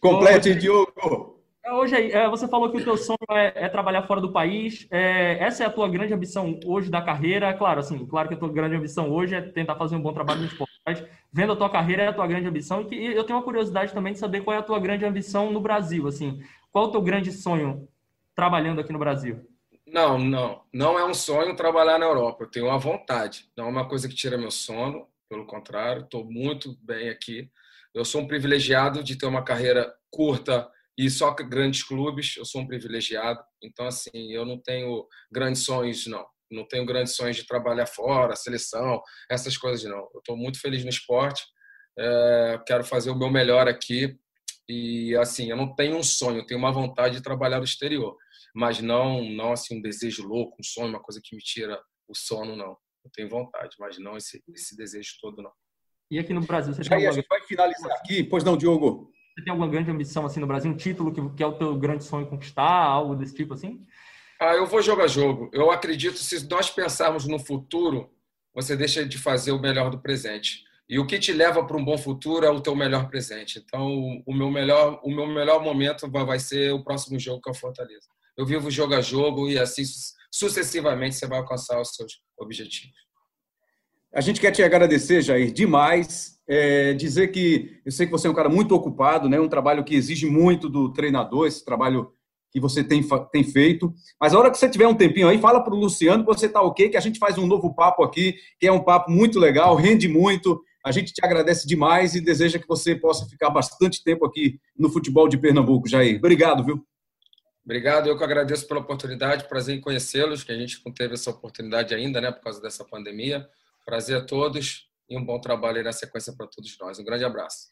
[SPEAKER 1] Complete, Diogo.
[SPEAKER 5] Hoje, é, você falou que o teu sonho é, é trabalhar fora do país. É, essa é a tua grande ambição hoje da carreira. Claro, assim, claro que a tua grande ambição hoje é tentar fazer um bom trabalho no esporte. Mas vendo a tua carreira é a tua grande ambição. E eu tenho uma curiosidade também de saber qual é a tua grande ambição no Brasil. Assim, qual é o teu grande sonho trabalhando aqui no Brasil?
[SPEAKER 2] Não, não. Não é um sonho trabalhar na Europa. Eu tenho uma vontade. Não é uma coisa que tira meu sono. Pelo contrário, estou muito bem aqui. Eu sou um privilegiado de ter uma carreira curta e só grandes clubes, eu sou um privilegiado, então assim, eu não tenho grandes sonhos não. Não tenho grandes sonhos de trabalhar fora, seleção, essas coisas não. Eu estou muito feliz no esporte, é, quero fazer o meu melhor aqui e assim, eu não tenho um sonho, eu tenho uma vontade de trabalhar no exterior, mas não, não assim um desejo louco, um sonho, uma coisa que me tira o sono não. Eu tenho vontade, mas não esse, esse desejo todo não.
[SPEAKER 5] E aqui no Brasil, você
[SPEAKER 1] já vai finalizar aqui, pois não, Diogo?
[SPEAKER 5] Você tem alguma grande ambição assim no Brasil, um título que, que é o teu grande sonho conquistar, algo desse tipo assim?
[SPEAKER 2] Ah, eu vou jogar jogo. Eu acredito se nós pensarmos no futuro, você deixa de fazer o melhor do presente. E o que te leva para um bom futuro é o teu melhor presente. Então, o meu melhor, o meu melhor momento vai ser o próximo jogo que é o Fortaleza. Eu vivo jogo a jogo e assim sucessivamente você vai alcançar os seus objetivos.
[SPEAKER 1] A gente quer te agradecer, Jair, demais é, dizer que eu sei que você é um cara muito ocupado, né? Um trabalho que exige muito do treinador, esse trabalho que você tem, tem feito. Mas a hora que você tiver um tempinho aí, fala para o Luciano que você está ok, que a gente faz um novo papo aqui, que é um papo muito legal, rende muito. A gente te agradece demais e deseja que você possa ficar bastante tempo aqui no futebol de Pernambuco, Jair. Obrigado, viu?
[SPEAKER 2] Obrigado, eu que agradeço pela oportunidade, prazer em conhecê-los, que a gente não teve essa oportunidade ainda, né, por causa dessa pandemia. Prazer a todos e um bom trabalho aí na sequência para todos nós. Um grande abraço.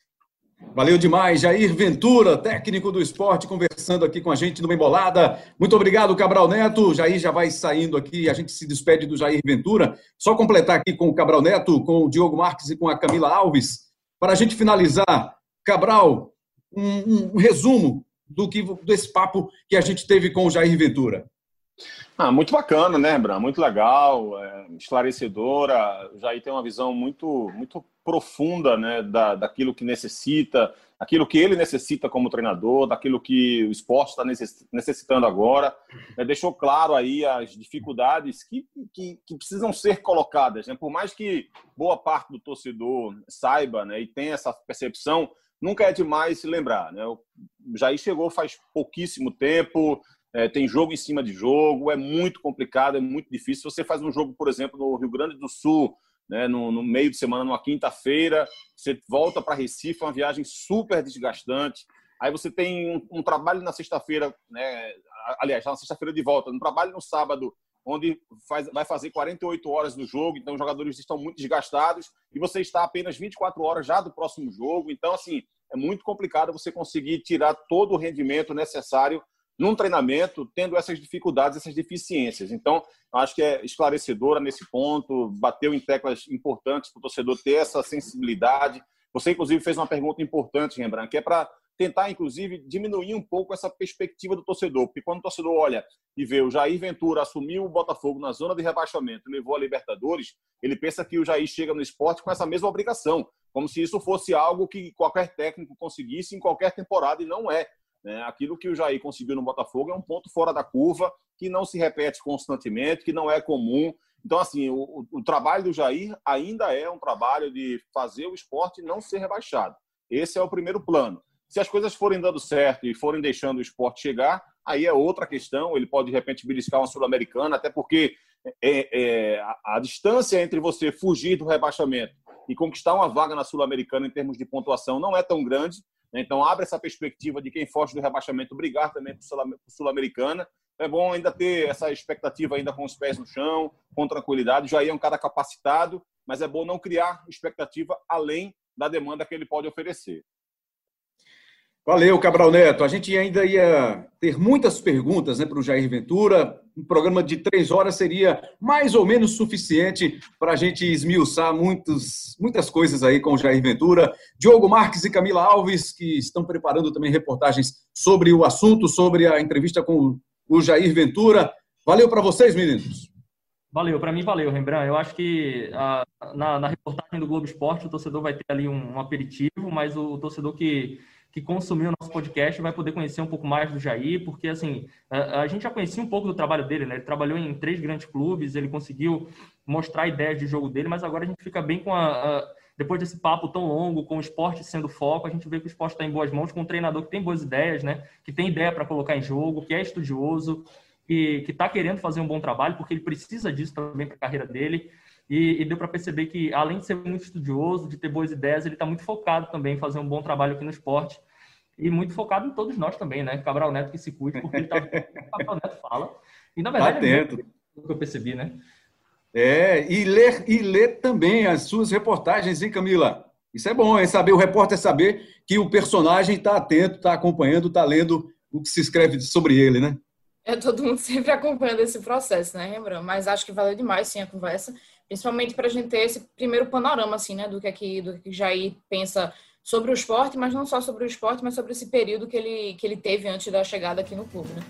[SPEAKER 1] Valeu demais, Jair Ventura, técnico do esporte, conversando aqui com a gente numa embolada. Muito obrigado, Cabral Neto. Jair já vai saindo aqui, a gente se despede do Jair Ventura. Só completar aqui com o Cabral Neto, com o Diogo Marques e com a Camila Alves, para a gente finalizar. Cabral, um, um resumo do que desse papo que a gente teve com o Jair Ventura.
[SPEAKER 3] Ah, muito bacana, né, Bran? Muito legal, é, esclarecedora. O Jair tem uma visão muito, muito profunda né, da, daquilo que necessita, daquilo que ele necessita como treinador, daquilo que o esporte está necessitando agora. É, deixou claro aí as dificuldades que, que, que, precisam ser colocadas. Né? Por mais que boa parte do torcedor saiba né, e tenha essa percepção, nunca é demais se lembrar. Né? O Jair chegou faz pouquíssimo tempo, é, tem jogo em cima de jogo, é muito complicado, é muito difícil. Você faz um jogo, por exemplo, no Rio Grande do Sul, né, no, no meio de semana, numa quinta-feira, você volta para Recife, é uma viagem super desgastante. Aí você tem um, um trabalho na sexta-feira, né, aliás, na sexta-feira de volta, um trabalho no sábado, onde faz, vai fazer 48 horas do jogo, então os jogadores estão muito desgastados e você está apenas 24 horas já do próximo jogo. Então, assim, é muito complicado você conseguir tirar todo o rendimento necessário num treinamento tendo essas dificuldades, essas deficiências. Então, acho que é esclarecedora nesse ponto, bateu em teclas importantes para o torcedor ter essa sensibilidade. Você, inclusive, fez uma pergunta importante, Rembrandt, que é para tentar, inclusive, diminuir um pouco essa perspectiva do torcedor. Porque quando o torcedor olha e vê o Jair Ventura assumiu o Botafogo na zona de rebaixamento, levou a Libertadores, ele pensa que o Jair chega no esporte com essa mesma obrigação, como se isso fosse algo que qualquer técnico conseguisse em qualquer temporada, e não é. Né? Aquilo que o Jair conseguiu no Botafogo é um ponto fora da curva, que não se repete constantemente, que não é comum. Então, assim, o, o trabalho do Jair ainda é um trabalho de fazer o esporte não ser rebaixado. Esse é o primeiro plano. Se as coisas forem dando certo e forem deixando o esporte chegar, aí é outra questão. Ele pode, de repente, beliscar uma Sul-Americana, até porque é, é, a, a, distância entre você fugir do rebaixamento e conquistar uma vaga na Sul-Americana em termos de pontuação não é tão grande. Né? Então, abre essa perspectiva de quem foge do rebaixamento brigar também por Sul-Americana. É bom ainda ter essa expectativa ainda com os pés no chão, com tranquilidade. Já é um cara capacitado, mas é bom não criar expectativa além da demanda que ele pode oferecer.
[SPEAKER 1] Valeu, Cabral Neto. A gente ainda ia ter muitas perguntas né, para o Jair Ventura. Um programa de três horas seria mais ou menos suficiente para a gente esmiuçar muitos, muitas coisas aí com o Jair Ventura. Diogo Marques e Camila Alves, que estão preparando também reportagens sobre o assunto, sobre a entrevista com o Jair Ventura. Valeu para vocês, meninos.
[SPEAKER 5] Valeu, para mim valeu, Rembrandt. Eu acho que a, na, na, reportagem do Globo Esporte o torcedor vai ter ali um, um aperitivo, mas o, o torcedor que que consumiu o nosso podcast vai poder conhecer um pouco mais do Jair, porque assim, a, a, gente já conhecia um pouco do trabalho dele, né? Ele trabalhou em três grandes clubes, ele conseguiu mostrar ideias de jogo dele, mas agora a gente fica bem com a, a depois desse papo tão longo, com o esporte sendo foco, a gente vê que o esporte está em boas mãos, com um treinador que tem boas ideias, né? Que tem ideia para colocar em jogo, que é estudioso, que está querendo fazer um bom trabalho, porque ele precisa disso também para a carreira dele. E, e deu para perceber que, além de ser muito estudioso, de ter boas ideias, ele está muito focado também em fazer um bom trabalho aqui no esporte. E muito focado em todos nós também, né? Cabral Neto que se cuide, porque ele tá, o Cabral Neto fala. E, na verdade, tá é o que eu percebi, né?
[SPEAKER 1] É, e ler, e ler também as suas reportagens, hein, Camila? Isso é bom, é saber, o repórter saber que o personagem está atento, está acompanhando, está lendo o que se escreve sobre ele, né?
[SPEAKER 4] É todo mundo sempre acompanhando esse processo, né, Rembrandt? Mas acho que valeu demais, sim, a conversa principalmente para a gente ter esse primeiro panorama, assim, né, do que aqui, do que Jair pensa sobre o esporte, mas não só sobre o esporte, mas sobre esse período que ele, que ele teve antes da chegada aqui no clube, né?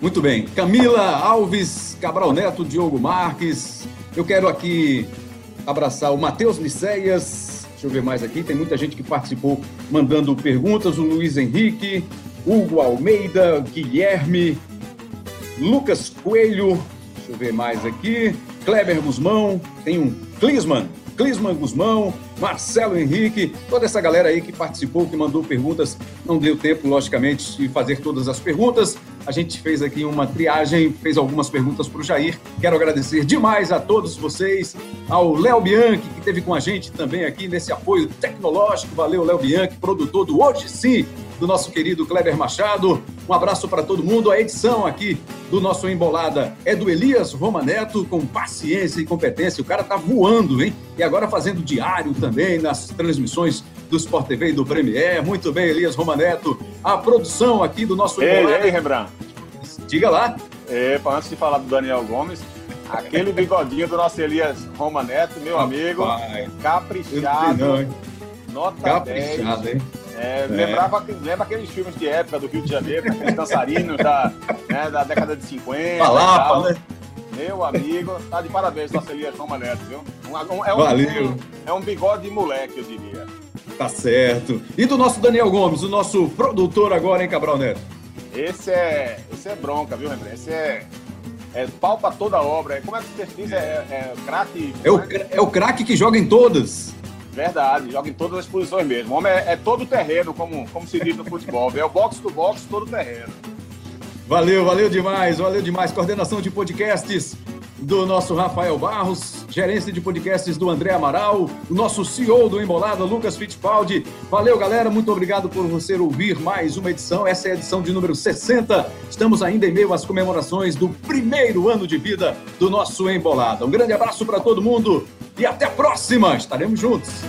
[SPEAKER 1] Muito bem. Camila Alves, Cabral Neto, Diogo Marques. Eu quero aqui abraçar o Matheus Liceias. Deixa eu ver mais aqui. Tem muita gente que participou mandando perguntas. O Luiz Henrique, Hugo Almeida, Guilherme, Lucas Coelho. Deixa eu ver mais aqui. Kleber Guzmão, tem um Clisman, Clisman Guzmão, Marcelo Henrique, toda essa galera aí que participou, que mandou perguntas. Não deu tempo, logicamente, de fazer todas as perguntas. A gente fez aqui uma triagem, fez algumas perguntas para o Jair. Quero agradecer demais a todos vocês, ao Léo Bianchi, que esteve com a gente também aqui nesse apoio tecnológico. Valeu, Léo Bianchi, produtor do Hoje Sim, do nosso querido Kleber Machado. Um abraço para todo mundo. A edição aqui do nosso Embolada é do Elias Romaneto, com paciência e competência. O cara tá voando, hein? E agora fazendo diário também nas transmissões do Sport TV e do Premier. Muito bem, Elias Romaneto. A produção aqui do nosso
[SPEAKER 3] Embolada. Ei, ei, Rembrandt.
[SPEAKER 1] Diga lá.
[SPEAKER 3] Epa, antes de falar do Daniel Gomes, aquele bigodinho do nosso Elias Romaneto, meu amigo, caprichado. Não, nota
[SPEAKER 1] Caprichado, 10. hein?
[SPEAKER 3] É, é. Lembrava, lembra aqueles filmes de época do Rio de Janeiro, aqueles dançarinos da, né, da década de 50.
[SPEAKER 1] Palapa, né?
[SPEAKER 3] Meu amigo, tá de parabéns, nossa Elias Toma Neto, viu? Um, é, um,
[SPEAKER 1] Valeu.
[SPEAKER 3] Um, é um bigode moleque, eu diria.
[SPEAKER 1] Tá certo. E do nosso Daniel Gomes, o nosso produtor agora, hein, Cabral Neto?
[SPEAKER 3] Esse é, esse é bronca, viu, Rembrandt? Esse é, é pau pra toda obra. Como é que você diz? É, é, é craque.
[SPEAKER 1] É o, é o craque que joga em todas.
[SPEAKER 3] Verdade, joga em todas as posições mesmo. O homem é, é todo terreno, como, como se diz no futebol. É o box to box, todo terreno.
[SPEAKER 1] Valeu, valeu demais, valeu demais. Coordenação de podcasts do nosso Rafael Barros, gerência de podcasts do André Amaral, o nosso CEO do Embolada, Lucas Fittipaldi. Valeu, galera, muito obrigado por você ouvir mais uma edição. Essa é a edição de número 60. Estamos ainda em meio às comemorações do primeiro ano de vida do nosso Embolada. Um grande abraço para todo mundo e até a próxima! Estaremos juntos!